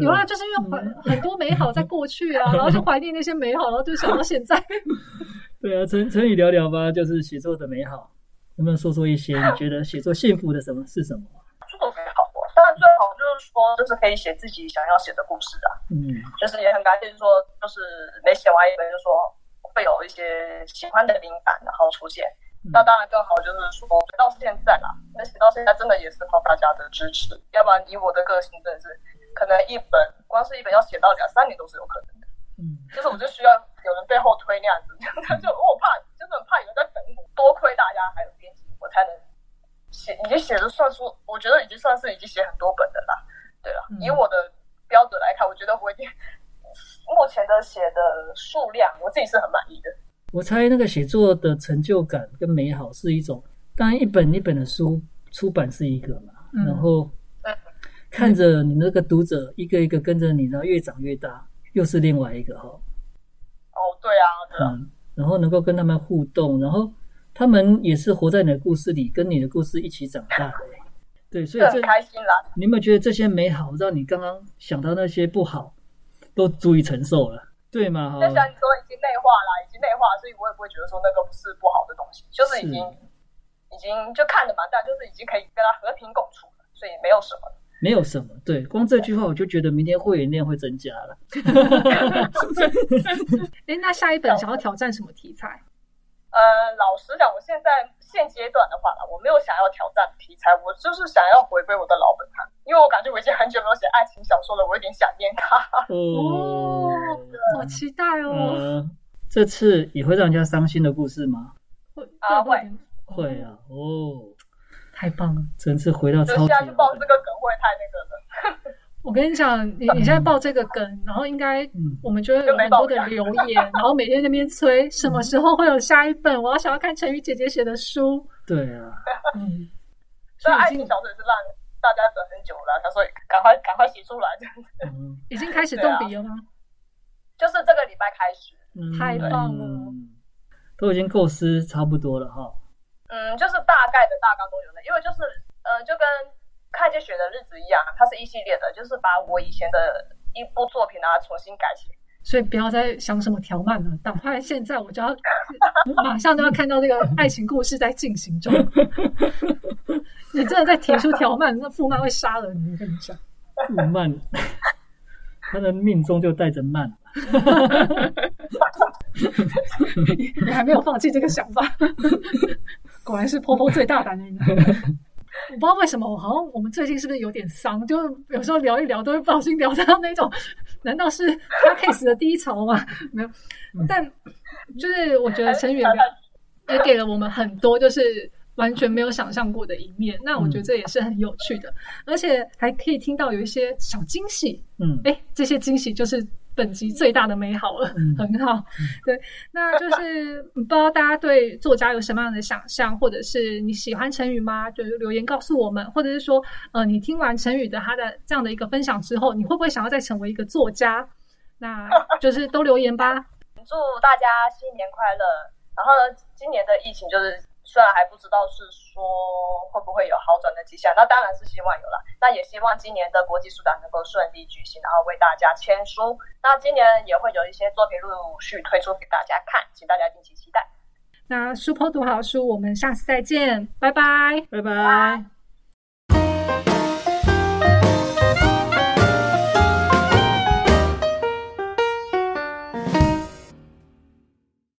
Speaker 1: 有啊，就是因为很很多美好在过去啊，然后就怀念那些美好，然后就想到现在。
Speaker 3: 对啊，陈陈宇聊聊吧，就是写作的美好，能不能说说一些你觉得写作幸福的什么是什么？
Speaker 2: 做美好哦，当然最好就是说，就是可以写自己想要写的故事啊。
Speaker 3: 嗯
Speaker 2: 就是也很感谢，说就是没写完一本，就说会有一些喜欢的灵感，然后出现。那当然更好就是说，写到现在啦，那写到现在真的也是靠大家的支持，要不然以我的个性，真的是可能一本光是一本要写到两三年都是有可能的。
Speaker 3: 嗯
Speaker 2: 就是我就需要有人背后推那样子，就我怕，就是很怕有人在等我，多亏大家还有编辑，我才能写，已经写的算数，我觉得已经算是已经写很多本的啦。对了，
Speaker 1: 嗯
Speaker 2: 以我的标准来看，我觉得我已经 目前的写的数量，我自己是很满意的。
Speaker 3: 我猜那个写作的成就感跟美好是一种，当然一本一本的书出版是一个嘛，
Speaker 1: 嗯
Speaker 3: 然后
Speaker 2: 嗯
Speaker 3: 看着你那个读者一个一个跟着你，然后越长越大，又是另外一个哈。
Speaker 2: 哦，对啊，对啊，
Speaker 3: 嗯，然后能够跟他们互动，然后他们也是活在你的故事里，跟你的故事一起长大的欸。对，所以
Speaker 2: 很开心啦。
Speaker 3: 你有没有觉得这些美好，让你刚刚想到那些不好，都足以承受了，对吗？哈
Speaker 2: 就，像你说，已经内化啦，已经内化，所以我也不会觉得说那个不是不好的东西，就是已经已经就看的蛮淡，就是已经可以跟他和平共处了，所以没有什么。
Speaker 3: 没有什么，对，光这句话我就觉得明天会员量会增加了。
Speaker 1: 哎，那下一本想要挑战什么题材？
Speaker 2: 呃，老实讲，我现在现阶段的话啦，我没有想要挑战题材，我就是想要回归我的老本行，因为我感觉我已经很久没有写爱情小说了，我有点想念它。
Speaker 3: 哦，
Speaker 1: 好期待哦！
Speaker 3: 呃，这次也会让人家伤心的故事吗？
Speaker 1: 会
Speaker 2: 啊会
Speaker 3: 会啊，哦，
Speaker 1: 太棒了！
Speaker 3: 这次回到
Speaker 2: 就
Speaker 3: 超级
Speaker 2: 现在去报这个梗会太那个了。
Speaker 1: 我跟你讲，你你现在报这个梗，然后应该
Speaker 3: 嗯
Speaker 1: 我们就会有很多的留言，然后每天在那边催什么时候会有下一本，我要想要看陈宇姐姐写的书。
Speaker 3: 对啊，
Speaker 1: 嗯，
Speaker 2: 所以爱情小说是让大家等很久了，他说赶快赶快写出来，这样子。
Speaker 3: 嗯
Speaker 1: 已经开始动笔了吗？
Speaker 2: 就是这个礼拜开始，
Speaker 3: 嗯
Speaker 1: 太棒了
Speaker 3: 嗯都已经构思差不多了哈。
Speaker 2: 嗯，就是大概的大纲都有了，因为就是呃，就跟看见雪的日子一样，它是一系列的，就是把我以前的一部作品啊重新改写。
Speaker 1: 所以不要再想什么条漫了，赶快现在我就要马上就要看到这个爱情故事在进行中。你真的在提出条漫，那副漫会杀了你。我跟你讲，
Speaker 3: 不慢，他的命中就带着慢。
Speaker 1: 你还没有放弃这个想法，果然是婆婆最大胆的人。我不知道为什么，我好像我们最近是不是有点丧？就有时候聊一聊，都会不小心聊到那种，难道是他 case 的低潮吗？没有，但就是我觉得陈宇也也给了我们很多，就是完全没有想象过的一面。那我觉得这也是很有趣的，而且还可以听到有一些小惊喜。
Speaker 3: 嗯，
Speaker 1: 哎，这些惊喜就是本集最大的美好了，
Speaker 3: 嗯
Speaker 1: 很好。对，那就是 不知道大家对作家有什么样的想象，或者是你喜欢陈宇吗？就是留言告诉我们，或者是说，呃，你听完成宇的他的这样的一个分享之后，你会不会想要再成为一个作家？那就是都留言吧。
Speaker 2: 祝大家新年快乐！然后呢，今年的疫情就是虽然还不知道是说会不会有好转的迹象，那当然是希望有了。那也希望今年的国际书展能够顺利举行，然后为大家签书。那今年也会有一些作品陆续推出给大家看，请大家敬请期待。
Speaker 1: 那书坡读好书，我们下次再见，拜拜。
Speaker 3: 拜拜。